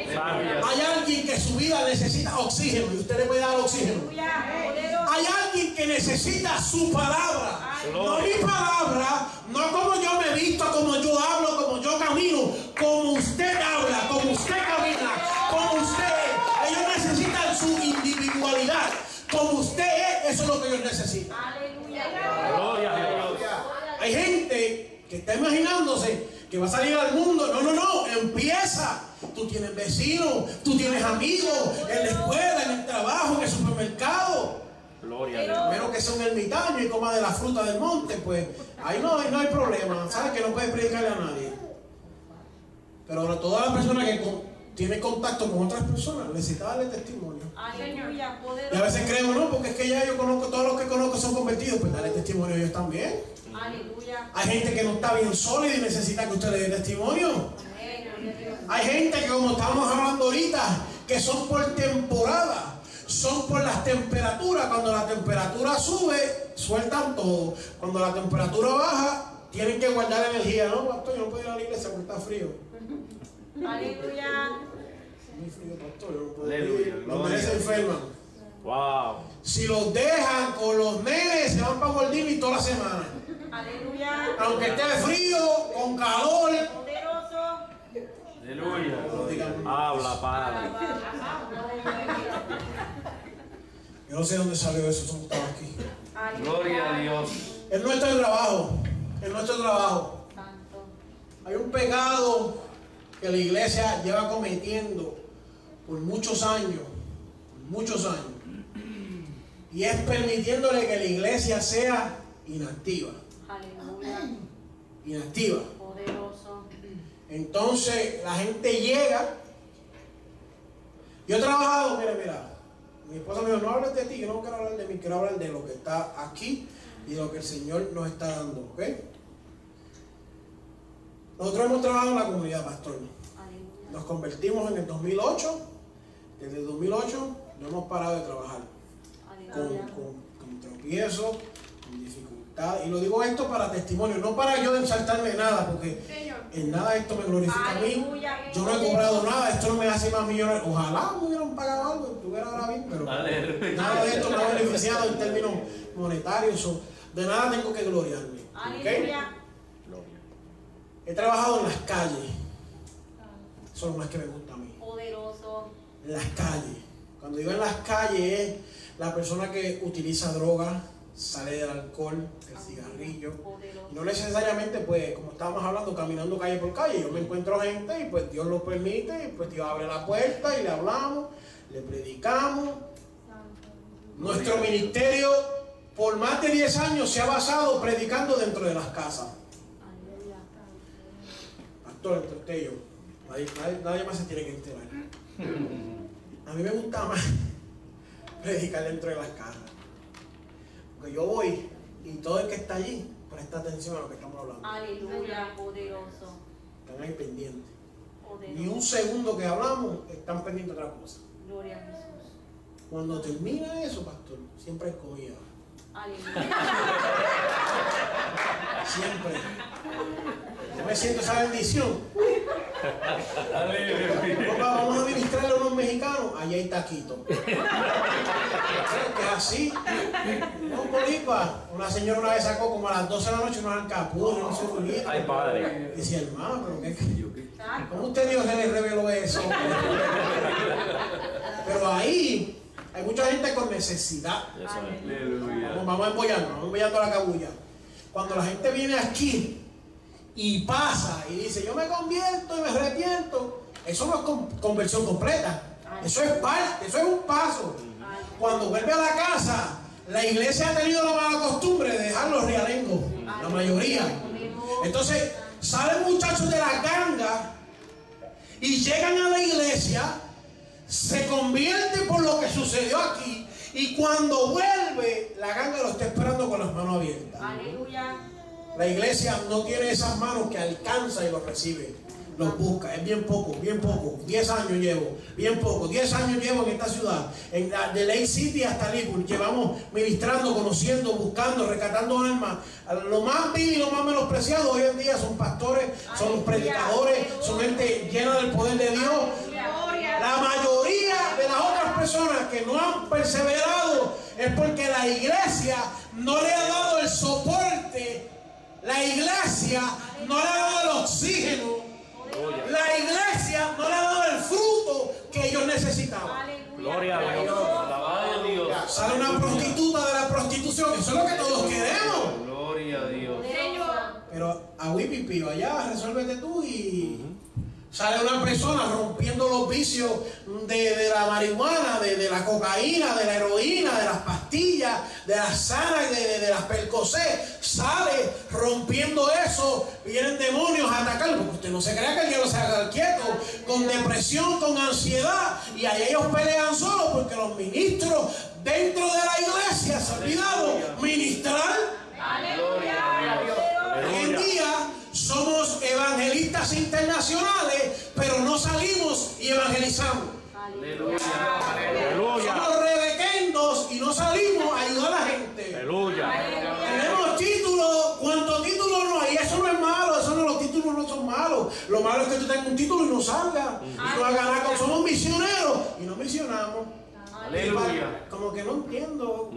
Hay alguien que su vida necesita oxígeno y usted le puede dar oxígeno. Hay alguien que necesita su palabra. No mi palabra, no como yo me visto, como yo hablo, como yo camino, como usted habla, como usted camina, como usted es. Ellos necesitan su individualidad. Como usted es, eso es lo que ellos necesitan. Aleluya. Gloria a Dios. Hay gente que está imaginándose que va a salir al mundo. No, no, no. Empieza. Tú tienes vecinos, tú tienes amigos en la escuela, en el trabajo, en el supermercado. Gloria a Dios. Menos que sea un ermitaño y coma de la fruta del monte, pues ahí no, ahí no hay problema. ¿Sabes que no puedes predicarle a nadie? Pero ahora toda la persona que tiene contacto con otras personas necesita darle testimonio. Aleluya. Y a veces creemos, no, porque es que ya yo conozco, todos los que conozco son convertidos, pues dale testimonio a ellos también. Aleluya. Hay gente que no está bien sólida y necesita que usted le dé testimonio. Hay gente que como estábamos hablando ahorita, que son por temporada, son por las temperaturas. Cuando la temperatura sube, sueltan todo. Cuando la temperatura baja, tienen que guardar energía. No, pastor, yo no puedo ir a la iglesia porque está frío. Aleluya. Muy frío, pastor, Aleluya. Los nenes se enferman. Wow. Si los dejan con los nenes, se van para Gordini toda la semana. Aleluya. Aunque esté frío, con calor. Poderoso. Aleluya. Habla, Padre. Yo no sé dónde salió eso, eso estaba aquí. Gloria a Dios. Es nuestro trabajo, es nuestro trabajo. Hay un pecado que la iglesia lleva cometiendo por muchos años, por muchos años. Y es permitiéndole que la iglesia sea inactiva, Aleluya. inactiva. Poderoso. Entonces la gente llega. Yo he trabajado, mira, mira. Mi esposa me dijo, no hables de ti, yo no quiero hablar de mí, quiero hablar de lo que está aquí y de lo que el Señor nos está dando, ¿ok? Nosotros hemos trabajado en la comunidad, pastor. Nos convertimos en el 2008. Desde el 2008 no hemos parado de trabajar. Con, con, con tropiezos, con dificultad. Y lo digo esto para testimonio, no para yo exaltarme de nada, porque en nada esto me glorifica a mí. Yo no he cobrado nada, esto no me hace más millonario. Ojalá me hubieran pagado algo, estuviera ahora bien, pero Aleluya. nada de esto me ha beneficiado en términos monetarios. o de nada tengo que gloriarme. ¿ok? Aleluya. He trabajado en las calles. Eso es lo más que me gusta a mí. Poderoso. En las calles. Cuando digo en las calles es la persona que utiliza droga, sale del alcohol, del cigarrillo. Y no necesariamente, pues, como estábamos hablando, caminando calle por calle, yo me encuentro gente y pues Dios lo permite, y pues Dios abre la puerta y le hablamos, le predicamos. Nuestro ministerio por más de 10 años se ha basado predicando dentro de las casas. Pastor, entre usted y yo, nadie- nadie más se tiene que enterar. <laughs> A mí me gusta más <laughs> predicar dentro de las casas. Porque yo voy y todo el que está allí presta atención a lo que estamos hablando. Aleluya. Poderoso. Están ahí pendientes. Ni un segundo que hablamos están pendientes de otra cosa. Gloria a Jesús. Cuando termina eso, pastor, siempre es comida. Aleluya. <laughs> Siempre. Yo me siento esa bendición. Papá, vamos a ministrarle a unos mexicanos. Allá hay taquito. ¿Sabes que es así? No, Bolipa. Una señora una vez sacó como a las 12 de la noche unos alcapuros, unos celulitos. Ay, padre. Y decía, hermano, pero qué. ¿Cómo usted Dios se le reveló eso? Pero ahí hay mucha gente con necesidad. Es. Vamos, vamos embollando, vamos embollando la cabulla. Cuando la gente viene aquí y pasa y dice, yo me convierto y me arrepiento, eso no es con- conversión completa. Eso es parte, eso es un paso. Cuando vuelve a la casa, la iglesia ha tenido la mala costumbre de dejar los realengos, la mayoría. Entonces, salen muchachos de la ganga y llegan a la iglesia, se convierte por lo que sucedió aquí y cuando vuelve, la ganga lo está esperando con las manos abiertas. Aleluya. La iglesia no tiene esas manos que alcanza y los recibe. Los busca, es bien poco, bien poco. 10 años llevo, bien poco. 10 años llevo en esta ciudad, de Lake City hasta Liverpool. Llevamos ministrando, conociendo, buscando, rescatando almas. Lo más vil y lo más menospreciado hoy en día son pastores, son predicadores, son gente llena del poder de Dios. La mayoría de las otras personas que no han perseverado es porque la iglesia no le ha dado el soporte, la iglesia no le ha dado el oxígeno, la iglesia no le ha dado el fruto que ellos necesitaban. Gloria a Dios. Alabado a Dios. Sale una prostituta de la prostitución, eso es lo que todos queremos. Gloria a Dios. Pero a Wipipío, allá resuélvete tú y sale una persona rompiendo los vicios de, de la marihuana, de, de la cocaína, de la heroína, de las pastillas, de las sanas, de, de, las percocé. Sale rompiendo eso, vienen demonios a atacarlo, porque usted no se crea que el diablo se haga quieto, con depresión, con ansiedad, y ahí ellos pelean solos porque los ministros dentro de la iglesia se han olvidado ministrar. Hoy en día somos evangelistas internacionales, pero no salimos y evangelizamos. Aleluya. Aleluya. Somos rebequendos y no salimos a ayudar a la gente. Aleluya. Tenemos títulos, ¿cuántos títulos no hay? Eso no es malo, eso no, los títulos no son malos. Lo malo es que tú tengas un título y no salgas. Y no hagas nada, somos misioneros y no misionamos. Aleluya. Como que no entiendo.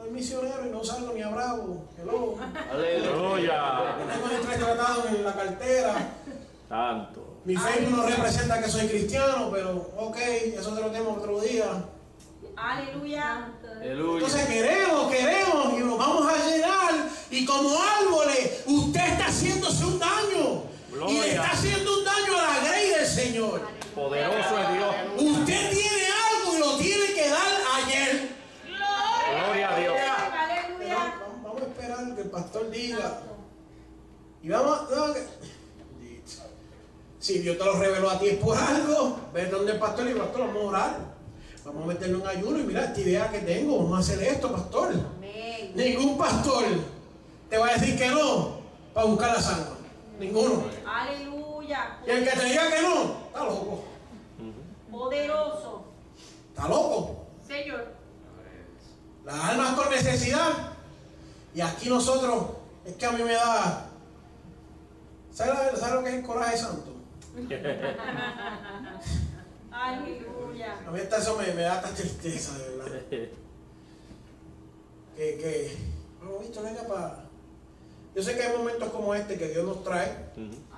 Soy misionero y no salgo ni a Bravo. Hello. Aleluya. Tengo el tres tratados en la cartera. Tanto. Mi Facebook no representa que soy cristiano, pero ok, eso te lo tenemos otro día. Aleluya. Entonces queremos, queremos y nos vamos a llenar. Y como árboles, usted está haciéndose un daño. Y le está haciendo un daño a la grey del Señor. Poderoso es Dios. Usted tiene algo y lo tiene que dar ayer. Gloria a Dios. Pero Aleluya. vamos, que el pastor diga. Y vamos, vamos a- Si Dios te lo reveló a ti es por algo. Ve donde el pastor y el pastor, vamos a orar. Vamos a meterlo en ayuno y mira esta idea que tengo. Vamos a hacer esto, pastor. Amén. Ningún pastor te va a decir que no para buscar la sangre. Ninguno. Aleluya. Y el que te diga que no, está loco. Poderoso. Está loco. Señor. Las almas con necesidad. Y aquí nosotros, es que a mí me da. ¿Sabes, la- ¿sabes lo que es el coraje santo? <laughs> Aleluya. A mí hasta eso me, me da esta tristeza, de verdad. Que, que, bueno, visto, venga para. Yo sé que hay momentos como este que Dios nos trae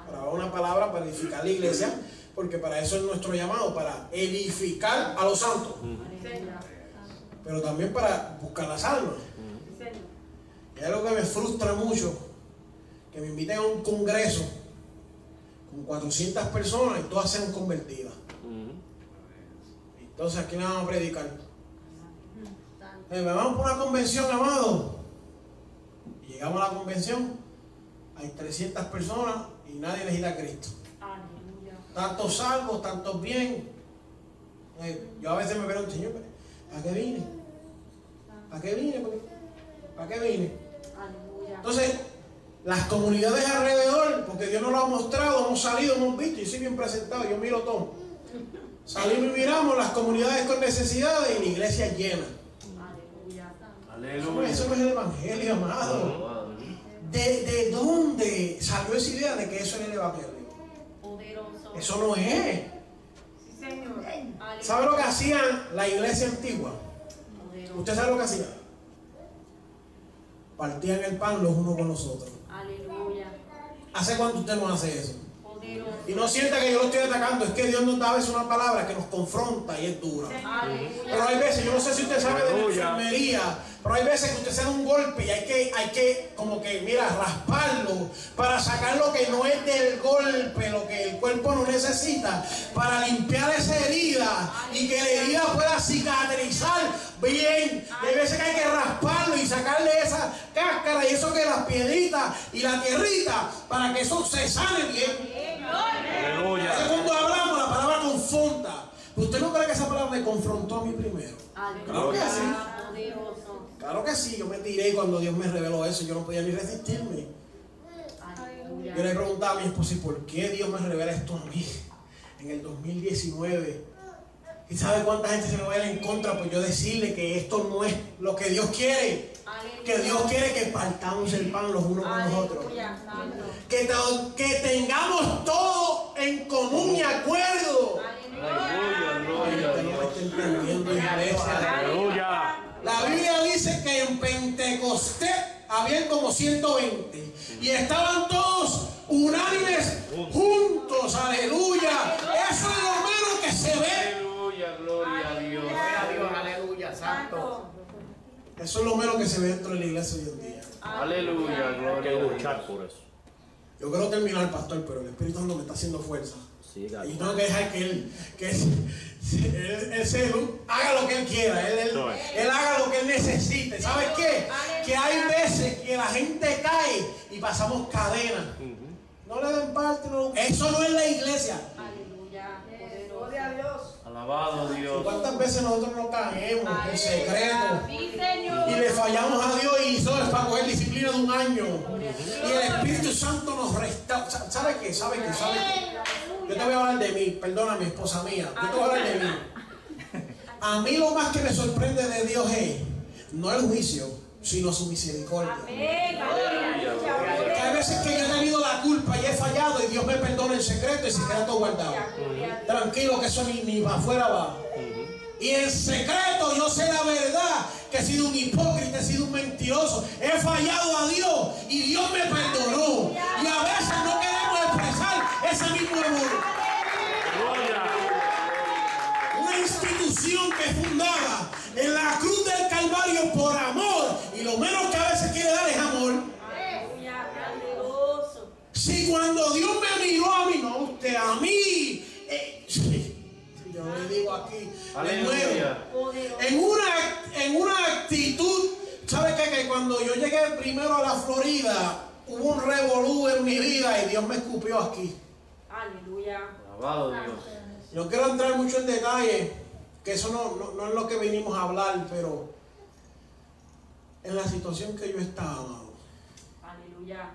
para dar una palabra para edificar la iglesia, porque para eso es nuestro llamado, para edificar a los santos, pero también para buscar las almas. Es algo que me frustra mucho, que me inviten a un congreso con 400 personas y todas sean convertidas. Entonces, ¿a quién le vamos a predicar? Eh, vamos por una convención, amado. Y llegamos a la convención, hay 300 personas y nadie les a Cristo. Tantos salvos, tantos bien. Eh, yo a veces me pregunto, Señor, ¿para qué vine? ¿Para qué vine? ¿Para qué vine? Entonces, las comunidades alrededor, porque Dios nos lo ha mostrado, hemos salido, hemos visto, y soy bien presentado, yo miro todo. Salimos y miramos las comunidades con necesidades y la iglesia llena. Aleluya. Eso, no- Aleluya. eso no es el evangelio, amado. ¿De, ¿De dónde salió esa idea de que eso era el evangelio? Poderoso. Eso no es. Sí, Señor. Aleluya. ¿Sabe lo que hacían la iglesia antigua? Poderoso. ¿Usted sabe lo que hacían? Partían el pan los unos con los otros. Aleluya. ¿Hace cuánto usted no hace eso? Poderoso. Y no sienta que yo lo estoy atacando, es que Dios nos da a veces una palabra que nos confronta y es dura. Aleluya. Pero hay veces, yo no sé si usted sabe de la enfermería, pero hay veces que usted se da un golpe y hay que, hay que como que, mira, rasparlo para sacar lo que no es del golpe, lo que el cuerpo no necesita, para limpiar esa herida y que la herida pueda cicatrizar bien. Y hay veces que hay que rasparlo y sacarle esa cáscara y eso que las piedritas y la tierrita para que eso se sane bien. Aleluya. Cuando hablamos, la palabra confronta. ¿Usted no cree que esa palabra me confrontó a mí primero? Claro que sí. Claro que sí, yo me tiré cuando Dios me reveló eso, yo no podía ni resistirme. Yo le preguntaba a mi esposa, ¿y por qué Dios me revela esto a mí en el 2019? ¿Y sabe cuánta gente se me va a ir en contra por yo decirle que esto no es lo que Dios quiere? Que Dios quiere que partamos el pan los unos con los otros. Que, to- que tengamos todo en común y acuerdo. Aleluya. Aleluya. La Biblia dice que en Pentecostés habían como 120 y estaban todos unánimes juntos, aleluya. Eso es lo menos que se ve. Aleluya. Gloria a Dios. aleluya, santo. Eso es lo menos que se ve dentro de la iglesia hoy en día. Aleluya. Hay Gloria que a Dios. luchar por eso. Yo quiero terminar, pastor, pero el Espíritu Santo me está haciendo fuerza. Siga. Y yo tengo que dejar que él, que él, él- él se- haga lo que él quiera, él, él- haga lo que él necesite. ¿Sabes qué? Que hay veces que la gente cae y pasamos cadena. No le den parte, no- eso no es la iglesia. Aleluya. Gloria a Dios. Alabado Dios. ¿Cuántas veces nosotros nos caemos en secreto? Sí, Señor. Y le fallamos a Dios y eso es para coger disciplina de un año. Y el Espíritu Santo nos resta. Sa- ¿Sabe qué? ¿Sabe qué? ¿Sabe qué? Yo te voy a hablar de mí, perdóname, esposa mía. Yo te voy a hablar de mí. <laughs> A mí lo más que me sorprende de Dios es no el juicio, sino su misericordia. Que hay veces que yo he tenido la culpa y he fallado y Dios me perdona en secreto y secreto guardado. Tranquilo que eso ni, ni para afuera va. Y en secreto yo sé la verdad, que he sido un hipócrita, he sido un mentiroso, he fallado a Dios y Dios me perdonó. Y a veces no queremos ese mismo amor. Gloria. Una institución que es fundada en la cruz del Calvario por amor y lo menos que a veces quiere dar es amor. Si cuando Dios me miró a mí, no usted, a mí, eh, <laughs> yo le digo aquí. En una, en una actitud, ¿sabe qué? Que cuando yo llegué primero a la Florida, hubo un revolú en mi vida y Dios me escupió aquí. Aleluya. Alabado Dios. No quiero entrar mucho en detalle, que eso no, no- no es lo que venimos a hablar, pero en la situación que yo estaba, amado, Aleluya.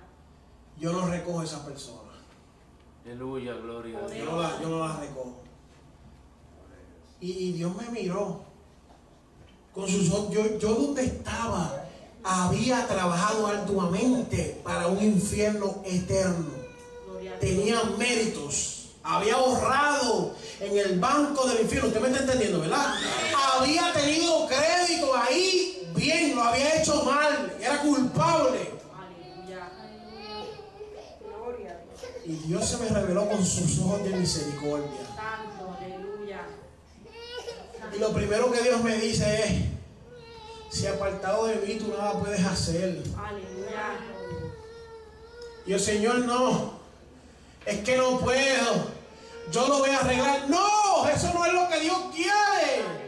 yo no recojo a esa persona. Aleluya. Gloria a Yo Dios. no la, yo no la recojo. Y, y Dios me miró. Con sus ojos. Yo, yo donde estaba había trabajado arduamente para un infierno eterno. Tenía méritos. Había ahorrado en el banco del infierno. Usted me está entendiendo, ¿verdad? Había tenido crédito ahí. Bien, lo había hecho mal. Era culpable. Aleluya. Gloria a Dios. Y Dios se me reveló con sus ojos de misericordia. Santo. Aleluya. Y lo primero que Dios me dice es, Si apartado de mí tú nada puedes hacer. Aleluya. Y el Señor no. Es que no puedo. Yo lo voy a arreglar. No, eso no es lo que Dios quiere.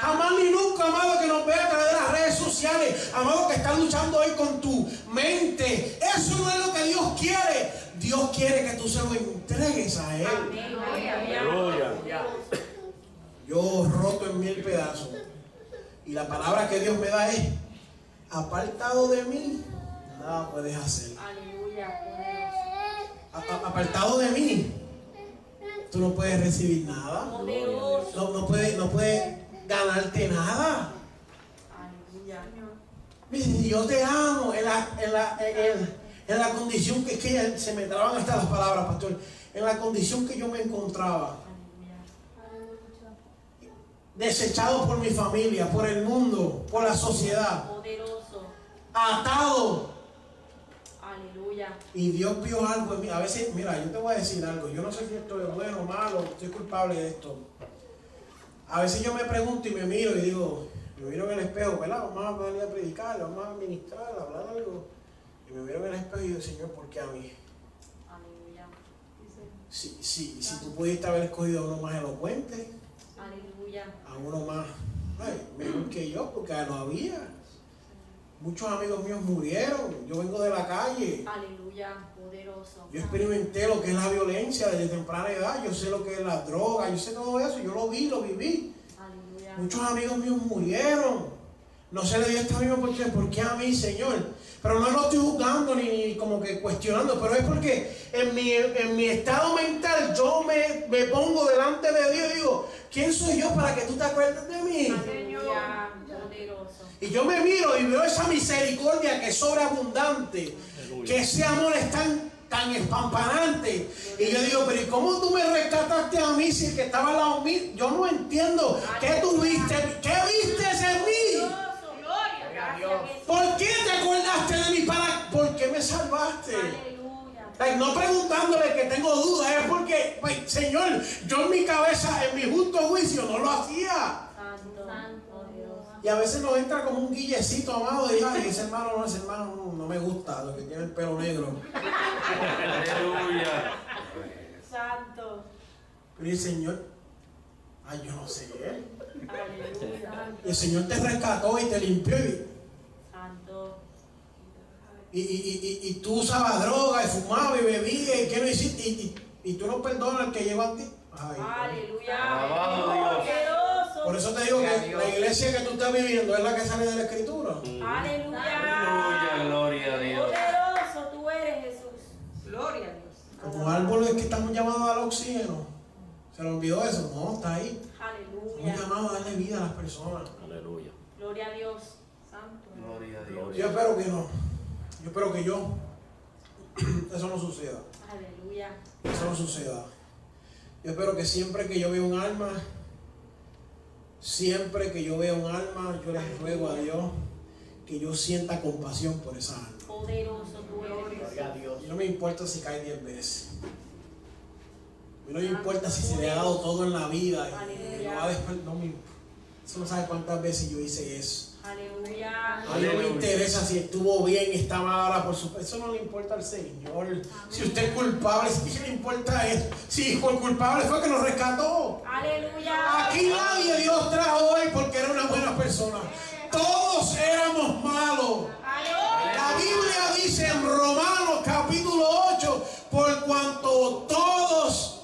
Jamás ni nunca, amado, que nos vea a través de las redes sociales. Amado, que estás luchando hoy con tu mente. Eso no es lo que Dios quiere. Dios quiere que tú se lo entregues a Él. Yo roto en mil pedazos. Y la palabra que Dios me da es, apartado de mí, nada puedes hacer. Aleluya. Apartado de mí, tú no puedes recibir nada. No, no puedes, no puedes ganarte nada. Yo te amo en la, en la, en en la condición que, que se me traban hasta las palabras, pastor. En la condición que yo me encontraba. Desechado por mi familia, por el mundo, por la sociedad. Atado. Aleluya. Y Dios vio algo en mí. A veces, mira, yo te voy a decir algo. Yo no sé si esto es bueno o malo, estoy culpable de esto. A veces yo me pregunto y me miro y digo, me miro en el espejo, ¿verdad? Vamos a venir a predicar, vamos a ministrar, a hablar algo. Y me miro en el espejo y digo, Señor, ¿por qué a mí? Aleluya. Si, si, si tú pudiste haber escogido a uno más elocuente, Aleluya. a uno más, ay, mejor que yo, porque no había. Muchos amigos míos murieron. Yo vengo de la calle. Aleluya. Poderoso. Yo experimenté lo que es la violencia desde temprana edad, yo sé lo que es la droga, yo sé todo eso, yo lo vi, lo viví. Aleluya. Muchos amigos míos murieron. No se le dio esta misma oportunidad. ¿Por qué a mí, Señor? Pero no lo estoy juzgando ni, ni como que cuestionando, pero es porque en mi, en mi estado mental yo me, me pongo delante de Dios y digo, ¿quién soy yo para que tú te acuerdes de mí? Aleluya. Y yo me miro y veo esa misericordia que es sobreabundante, que ese amor es tan, tan espampanante. Y yo digo, pero ¿y cómo tú me rescataste a mí si el que estaba al lado mío? Yo no entiendo. ¿Qué tú viste? ¿Qué viste en mí? ¿Por qué te acordaste de mí? ¿Para, ¿Por qué me salvaste? Like, no preguntándole que tengo dudas, es porque, pues, Señor, yo en mi cabeza, en mi justo juicio, no lo hacía. Y a veces nos entra como un guillecito, amado, de ay, ese hermano no, ese hermano no, no me gusta, lo que tiene el pelo negro. Aleluya. Santo. Pero el Señor, ay, yo no sé, ¿eh? Aleluya. El Señor te rescató y te limpió y, Santo. y, y, y- y tú usabas droga y fumabas y bebías y qué no hiciste y, y- y tú no perdonas al que llegó a ti. Ay, Aleluya. Alabado Dios. Por eso te digo que la iglesia que tú estás viviendo es la que sale de la escritura. Aleluya. Aleluya. Gloria a Dios. Poderoso tú eres Jesús. Gloria a Dios. Como árboles que estamos llamados al oxígeno. ¿Se le olvidó eso? No, está ahí. Estamos Aleluya. llamados a darle vida a las personas. Aleluya. Gloria a Dios. Santo. Gloria a Dios. Yo espero que no. Yo espero que yo. <clears throat> Eso no suceda. Aleluya. Eso no suceda. Yo espero que siempre que yo vea un alma, siempre que yo vea un alma, yo les ruego a Dios que yo sienta compasión por esa alma. Poderoso. Gloria a Dios. Y no me importa si cae diez veces. A mí no me importa si se le ha dado todo en la vida y lo va a no me- Eso no sabe cuántas veces yo hice eso. Aleluya. A mí no me interesa si estuvo bien, está mal por supuesto. Eso no le importa al Señor. Si usted es culpable, ¿qué le importa eso? Si por culpable fue que nos rescató. Aleluya. Aquí nadie Dios trajo hoy porque era una buena persona. Todos éramos malos. La Biblia dice en Romanos capítulo 8, por cuanto todos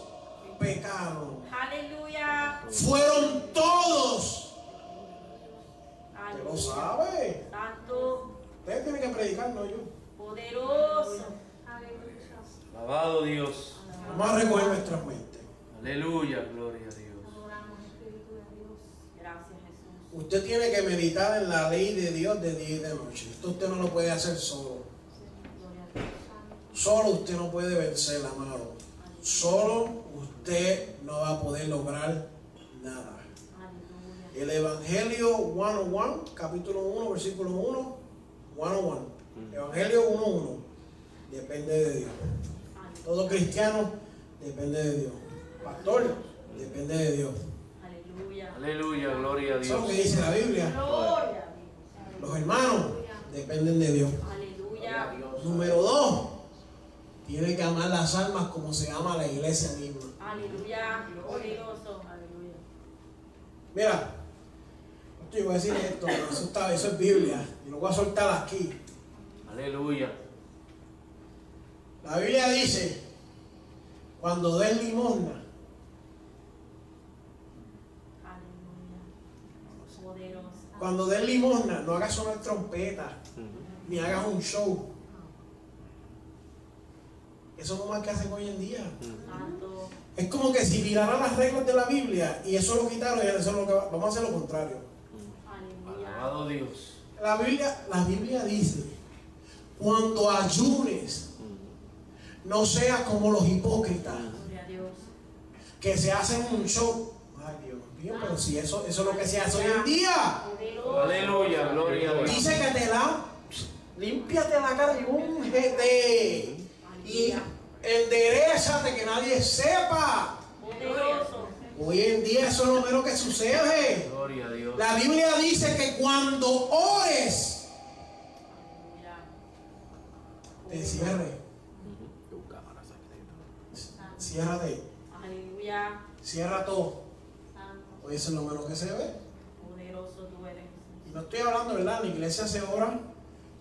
pecaron. Aleluya. Fueron lo Aleluya. sabe. Santo. Usted tiene que predicar, no yo. Poderoso. Alabado Dios. Vamos a recoger nuestras mentes. Aleluya. Gloria a Dios. Gracias Jesús. Usted tiene que meditar en la ley de Dios de día y de noche. Esto usted no lo puede hacer solo. Solo usted no puede vencer, amado. Solo usted no va a poder lograr nada. El Evangelio 101, capítulo 1, versículo 1, 101. Evangelio 1.1. Depende de Dios. Todo cristiano depende de Dios. Pastor, depende de Dios. Aleluya. Aleluya. Gloria a Eso es lo que Dios. dice la Biblia. Gloria a Dios. Los hermanos dependen de Dios. Aleluya. Número dos, tiene que amar las almas como se ama la iglesia misma. Aleluya. Poderoso. Aleluya. Mira, yo voy a decir esto, eso, está, eso es Biblia, y lo voy a soltar aquí. Aleluya. La Biblia dice, cuando des limosna, Aleluya. Cuando des limosna, no hagas sonar trompeta, ni hagas un show. Eso no es más que hacen hoy en día. Es como que si miraran las reglas de la Biblia y eso lo quitaron y eso es lo que va- vamos a hacer lo contrario. Alabado Dios. La Biblia, la Biblia dice, cuando ayunes, no seas como los hipócritas que se hacen un show. Ay, Dios mío, pero si eso, eso es lo que se hace hoy en día. Aleluya. Gloria a Dios. Dice que te la, límpiate la cara y úngete. Y enderezate que nadie sepa. Poderoso. Hoy en día eso es lo menos que sucede. Gloria a Dios. La Biblia dice que cuando ores, te cierre. Ciérrate. Aleluya. Cierra todo. Hoy eso es lo menos que se ve. Poderoso tú eres. Y no estoy hablando, ¿verdad? En la iglesia se ora,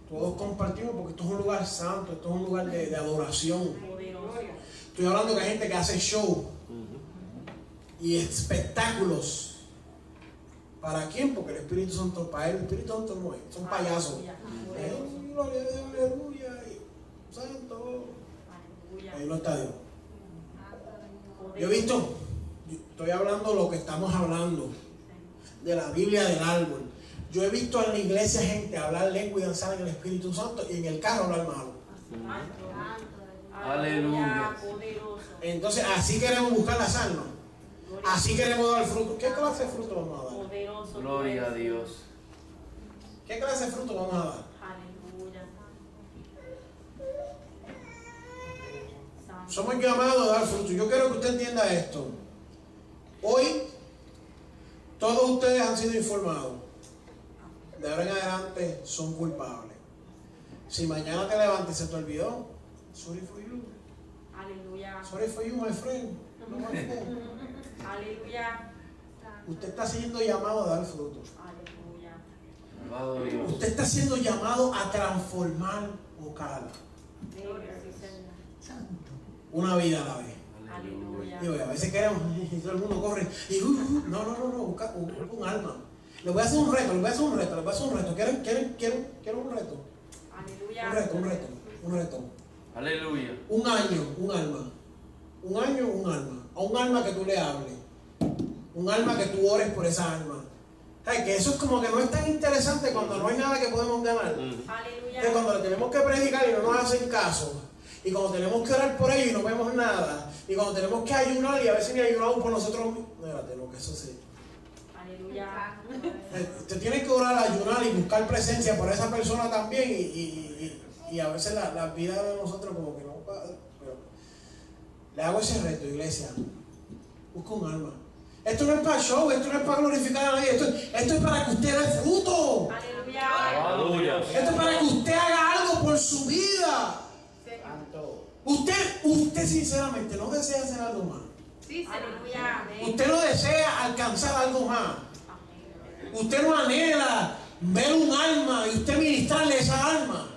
todos compartimos porque esto es un lugar santo, esto es un lugar de, de adoración. Poderoso. Estoy hablando que hay gente que hace show y espectáculos. ¿Para quién? Porque el Espíritu Santo, para él el Espíritu Santo no es, son payasos. Aleluya. Poderoso. Gloria a Dios, aleluya, y santo. Ahí no está Dios. Poderoso. Yo he visto, estoy hablando lo que estamos hablando, de la Biblia del árbol. Yo he visto en la iglesia gente hablar lengua y danzar en el Espíritu Santo y en el carro hablar malo. Aleluya. Entonces, así queremos buscar las almas. Así queremos dar fruto. ¿Qué clase de fruto vamos a dar? Poderoso. Gloria a. Dios. ¿Qué clase de fruto vamos a dar? Aleluya. Santo. Somos llamados a dar fruto. Yo quiero que usted entienda esto. Hoy, todos ustedes han sido informados. De ahora en adelante son culpables. Si mañana te levantas y se te olvidó, sorry for you. Aleluya. Sorry for you, my friend. No, my friend. <laughs> Aleluya. Usted está siendo llamado a dar fruto. Aleluya. Usted está siendo llamado a transformar sí, Señor. Una vida a la vez. Aleluya. Digo, a veces queremos, <laughs> y todo el mundo corre. Y, uh, uh, no, no, no, no, busca, busca un alma. Le voy a hacer un reto, le voy a hacer un reto, le voy a hacer un reto. ¿Quieren, quieren, quieren, quieren un reto? Aleluya. Un reto, un reto, un reto. Aleluya. Un año, un alma. Un año, un alma. A un alma que tú le hables. Un alma que tú ores por esa alma. Ay, que eso es como que no es tan interesante cuando no hay nada que podemos ganar. Aleluya. Que cuando le tenemos que predicar y no nos hacen caso. Y cuando tenemos que orar por ellos y no vemos nada. Y cuando tenemos que ayunar y a veces ni ayunamos por nosotros mismos. Espérate, no, que eso sí. Aleluya. Eh, Usted tiene que orar, ayunar y buscar presencia por esa persona también. Y, y- y- y a veces la, la vida de nosotros como que no le hago ese reto, iglesia. Busca un alma. Esto no es para show, esto no es para glorificar a nadie. Esto, esto es para que usted dé fruto. Aleluya. Esto es para que usted haga algo por su vida. Usted, usted sinceramente no desea hacer algo más. Aleluya. Usted no desea alcanzar algo más. Usted no anhela ver un alma y usted ministrarle esa alma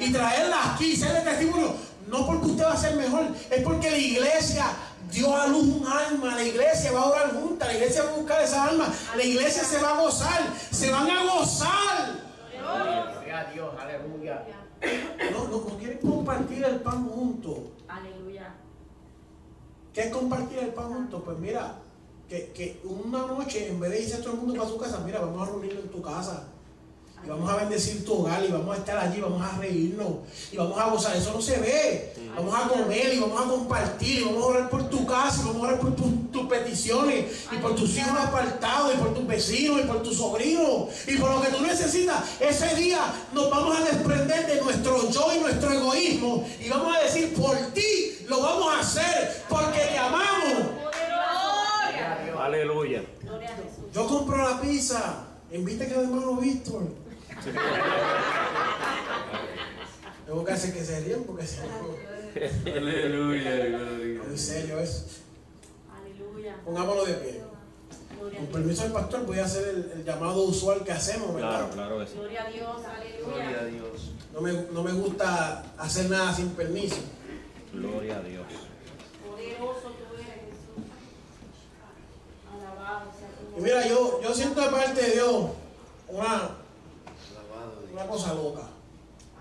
y traerla aquí, serle testimonio. No porque usted va a ser mejor, es porque la iglesia dio a luz un alma. La iglesia va a orar junta, la iglesia va a buscar esa alma. La iglesia se va a gozar, se van a gozar. Gloria a Dios, aleluya. No, no, no quieren compartir el pan juntos. Aleluya. ¿Qué es compartir el pan juntos? Pues mira, que, que una noche, en vez de irse todo el mundo para su casa, mira, vamos a reunirnos en tu casa. Y vamos a bendecir tu hogar y vamos a estar allí, vamos a reírnos y vamos a gozar. Eso no se ve. Vamos a comer y vamos a compartir y vamos a orar por tu casa y vamos a orar por tu- tus peticiones y por tus hijos apartados y por tus vecinos y por tus sobrinos y por lo que tú necesitas. Ese día nos vamos a desprender de nuestro yo y nuestro egoísmo y vamos a decir, por ti lo vamos a hacer porque te amamos. Gloria a Dios. Aleluya. A. Yo compro la pizza. Invite que el hermano Víctor. Tengo que hacer que se ríen porque no, Aleluya, gloria. en serio es. Aleluya. Pongámoslo de pie. Con permiso del pastor, voy a hacer el, el llamado usual que hacemos, ¿verdad? Claro, claro que sí. Gloria a Dios. Gloria a Aleluya. Dios. No, me, no me gusta hacer nada sin permiso. Gloria a Dios. Poderoso tú eres, Jesús. Alabado sea tu Y mira, yo, yo siento de parte de Dios una, una cosa loca.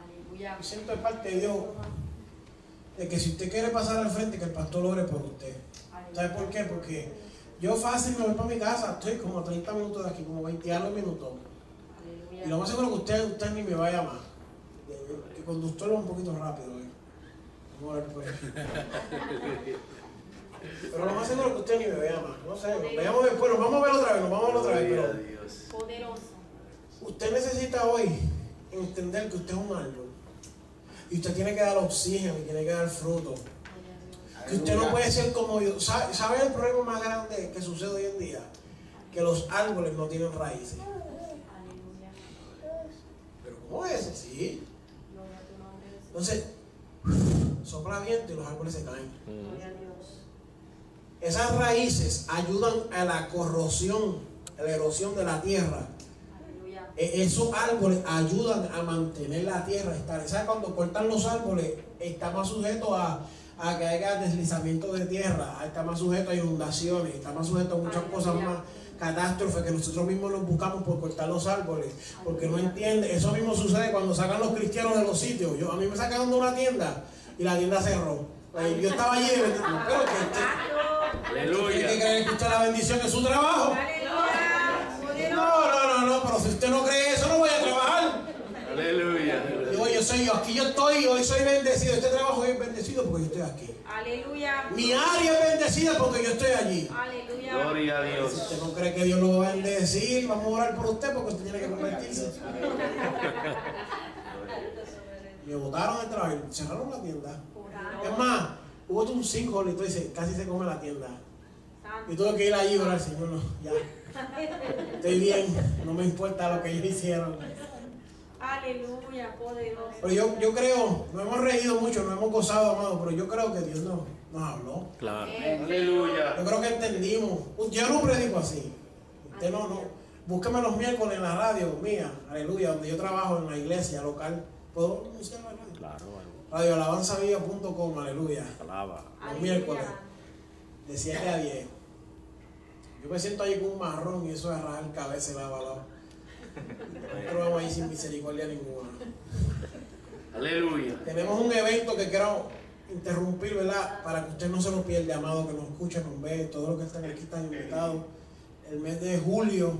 Aleluya. Yo siento de parte de Dios de que si usted quiere pasar al frente, que el pastor ore por usted. ¿Sabe por qué? Porque yo fácil me voy para mi casa, estoy como a 30 minutos de aquí, como 20 y algo minutos. Y lo más seguro que usted, usted ni me va a llamar. Que el conductor va un poquito rápido. ¿eh? Vamos a ver por aquí. Pero lo más seguro que usted ni me va a llamar. No sé, nos veamos después, nos vamos a ver otra vez, nos vamos a ver otra vez. Pero. Poderoso. usted necesita hoy entender que usted es un árbol. Y usted tiene que dar oxígeno y tiene que dar fruto. Que usted no puede ser como yo. ¿Sabe, sabe el problema más grande que sucede hoy en día? Que los árboles no tienen raíces. Pero ¿cómo es? Sí. Gloria a tu nombre, Jesús. Entonces, sopla viento y los árboles se caen. Dios. Esas raíces ayudan a la corrosión, a la erosión de la tierra. E- Esos árboles ayudan a mantener la tierra estable. ¿Sabes? Cuando cortan los árboles, está más sujeto a, a que haya deslizamiento de tierra, está más sujeto a inundaciones, está más sujeto a muchas cosas más catástrofes que nosotros mismos nos buscamos por cortar los árboles, porque no entiende. Eso mismo sucede cuando sacan los cristianos de los sitios. Yo, a mí me sacaron de una tienda y la tienda cerró. Yo estaba allí de bendición. Pero que que Aleluya. creer que usted la bendición es su trabajo. No, no, no, no, pero si usted no cree eso, no voy a trabajar. Aleluya. Digo, yo soy yo, aquí yo estoy, hoy soy bendecido. Este trabajo es bendecido porque yo estoy aquí. Aleluya. Mi área es bendecida porque yo estoy allí. Aleluya. Gloria a Si Dios. usted no cree que Dios lo va a bendecir, vamos a orar por usted porque usted tiene que convertirse. <laughs> Me botaron del trabajo y cerraron la tienda. Es más, hubo un sinkhole y se- casi se come la tienda. Y tuve que ir allí y orar, Señor, no, ya. Estoy bien, no me importa lo que ellos hicieron. Aleluya. Poderoso. Pero yo, yo creo, nos hemos reído mucho, nos hemos gozado, amado, pero yo creo que Dios nos, nos habló. Claro. Aleluya. Yo creo que entendimos. Yo no predico así. Usted no, no. Búsqueme los miércoles en la radio mía, aleluya, donde yo trabajo en la iglesia local. ¿Puedo anunciar la radio? Claro, Radioalabanzavilla.com, aleluya. alaba. Los miércoles, de 7 a 10. Yo me siento ahí con un marrón y eso es arrancar cabeza y lava lava. Nosotros vamos ahí sin misericordia ninguna. Aleluya. Tenemos un evento que quiero interrumpir, ¿verdad? Para que usted no se lo pierda, amado, que nos escuche, nos ve, todos los que están aquí están invitados. El mes de julio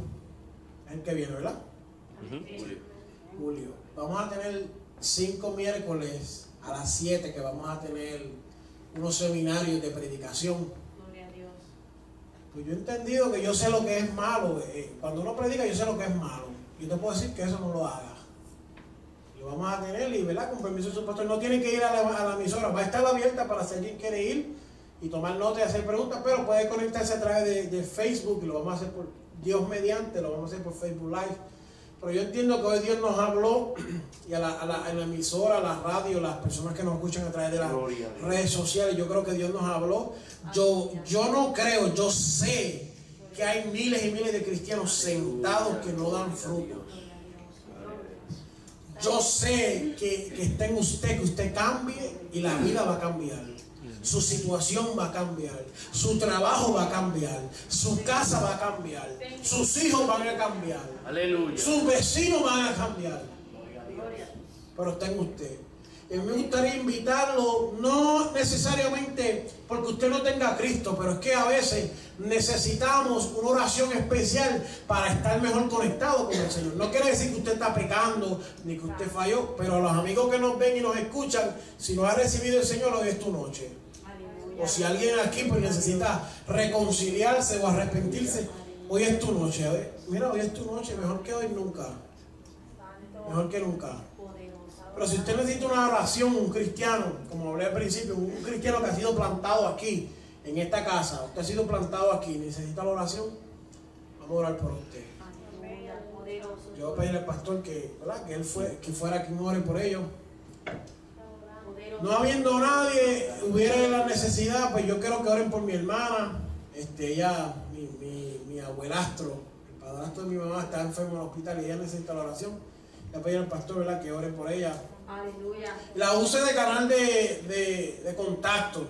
es el que viene, ¿verdad? Julio. Vamos a tener cinco miércoles a las 7 que vamos a tener unos seminarios de predicación. Pues yo he entendido que yo sé lo que es malo. eh, Cuando uno predica, yo sé lo que es malo. Yo te puedo decir que eso no lo haga. Lo vamos a tener y, ¿verdad? Con permiso de su pastor. No tiene que ir a la, a la emisora. Va a estar abierta para si alguien quiere ir y tomar nota y hacer preguntas, pero puede conectarse a través de, de Facebook y lo vamos a hacer por Dios mediante, lo vamos a hacer por Facebook Live. Pero yo entiendo que hoy Dios nos habló <clears throat> y a la, a la- a la emisora, a la radio, las personas que nos escuchan a través de las Gloria redes sociales, yo creo que Dios nos habló. Yo, yo no creo, yo sé que hay miles y miles de cristianos sentados que no dan frutos. Yo sé que, que está en usted, que usted cambie y la vida va a cambiar. Su situación va a cambiar. Su trabajo va a cambiar. Su casa va a cambiar. Sus hijos van a cambiar. Aleluya. Sus vecinos van a cambiar. Pero está en usted. Y me gustaría invitarlo, no necesariamente porque usted no tenga a Cristo, pero es que a veces necesitamos una oración especial para estar mejor conectado con el Señor. No quiere decir que usted está pecando ni que usted falló, pero a los amigos que nos ven y nos escuchan, si no ha recibido el Señor, hoy es tu noche. O si alguien aquí pues necesita reconciliarse o arrepentirse, hoy es tu noche. Hoy- Mira, hoy es tu noche, mejor que hoy nunca. Mejor que nunca. Pero si usted necesita una oración, un cristiano, como hablé al principio, un cristiano que ha sido plantado aquí, en esta casa, usted ha sido plantado aquí, necesita la oración, vamos a orar por usted. Yo voy a pedirle al pastor que, ¿verdad? que él fue, que fuera quien ore por ellos. No habiendo nadie, hubiera la necesidad, pues yo quiero que oren por mi hermana. Este, ella, mi, mi, mi abuelastro, el padrastro de mi mamá está enfermo en el hospital y ella necesita la oración. Le pedir al pastor, ¿verdad? Que ore por ella. Aleluya. La use de canal de, de, de contacto.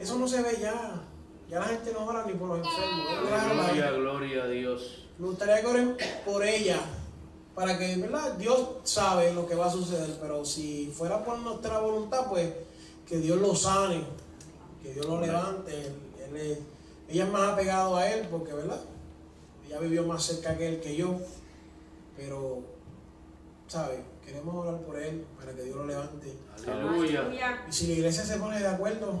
Eso no se ve ya. Ya la gente no ora ni por los enfermos. Gloria, gloria a Dios. Me gustaría que oren por ella. Para que, ¿verdad? Dios sabe lo que va a suceder. Pero si fuera por nuestra voluntad, pues que Dios lo sane. Que Dios lo levante. Él- él es- ella es más apegado a él porque, ¿verdad? Ella vivió más cerca que él que yo. Pero, ¿sabe? Queremos orar por él para que Dios lo levante. Aleluya. Y si la iglesia se pone de acuerdo,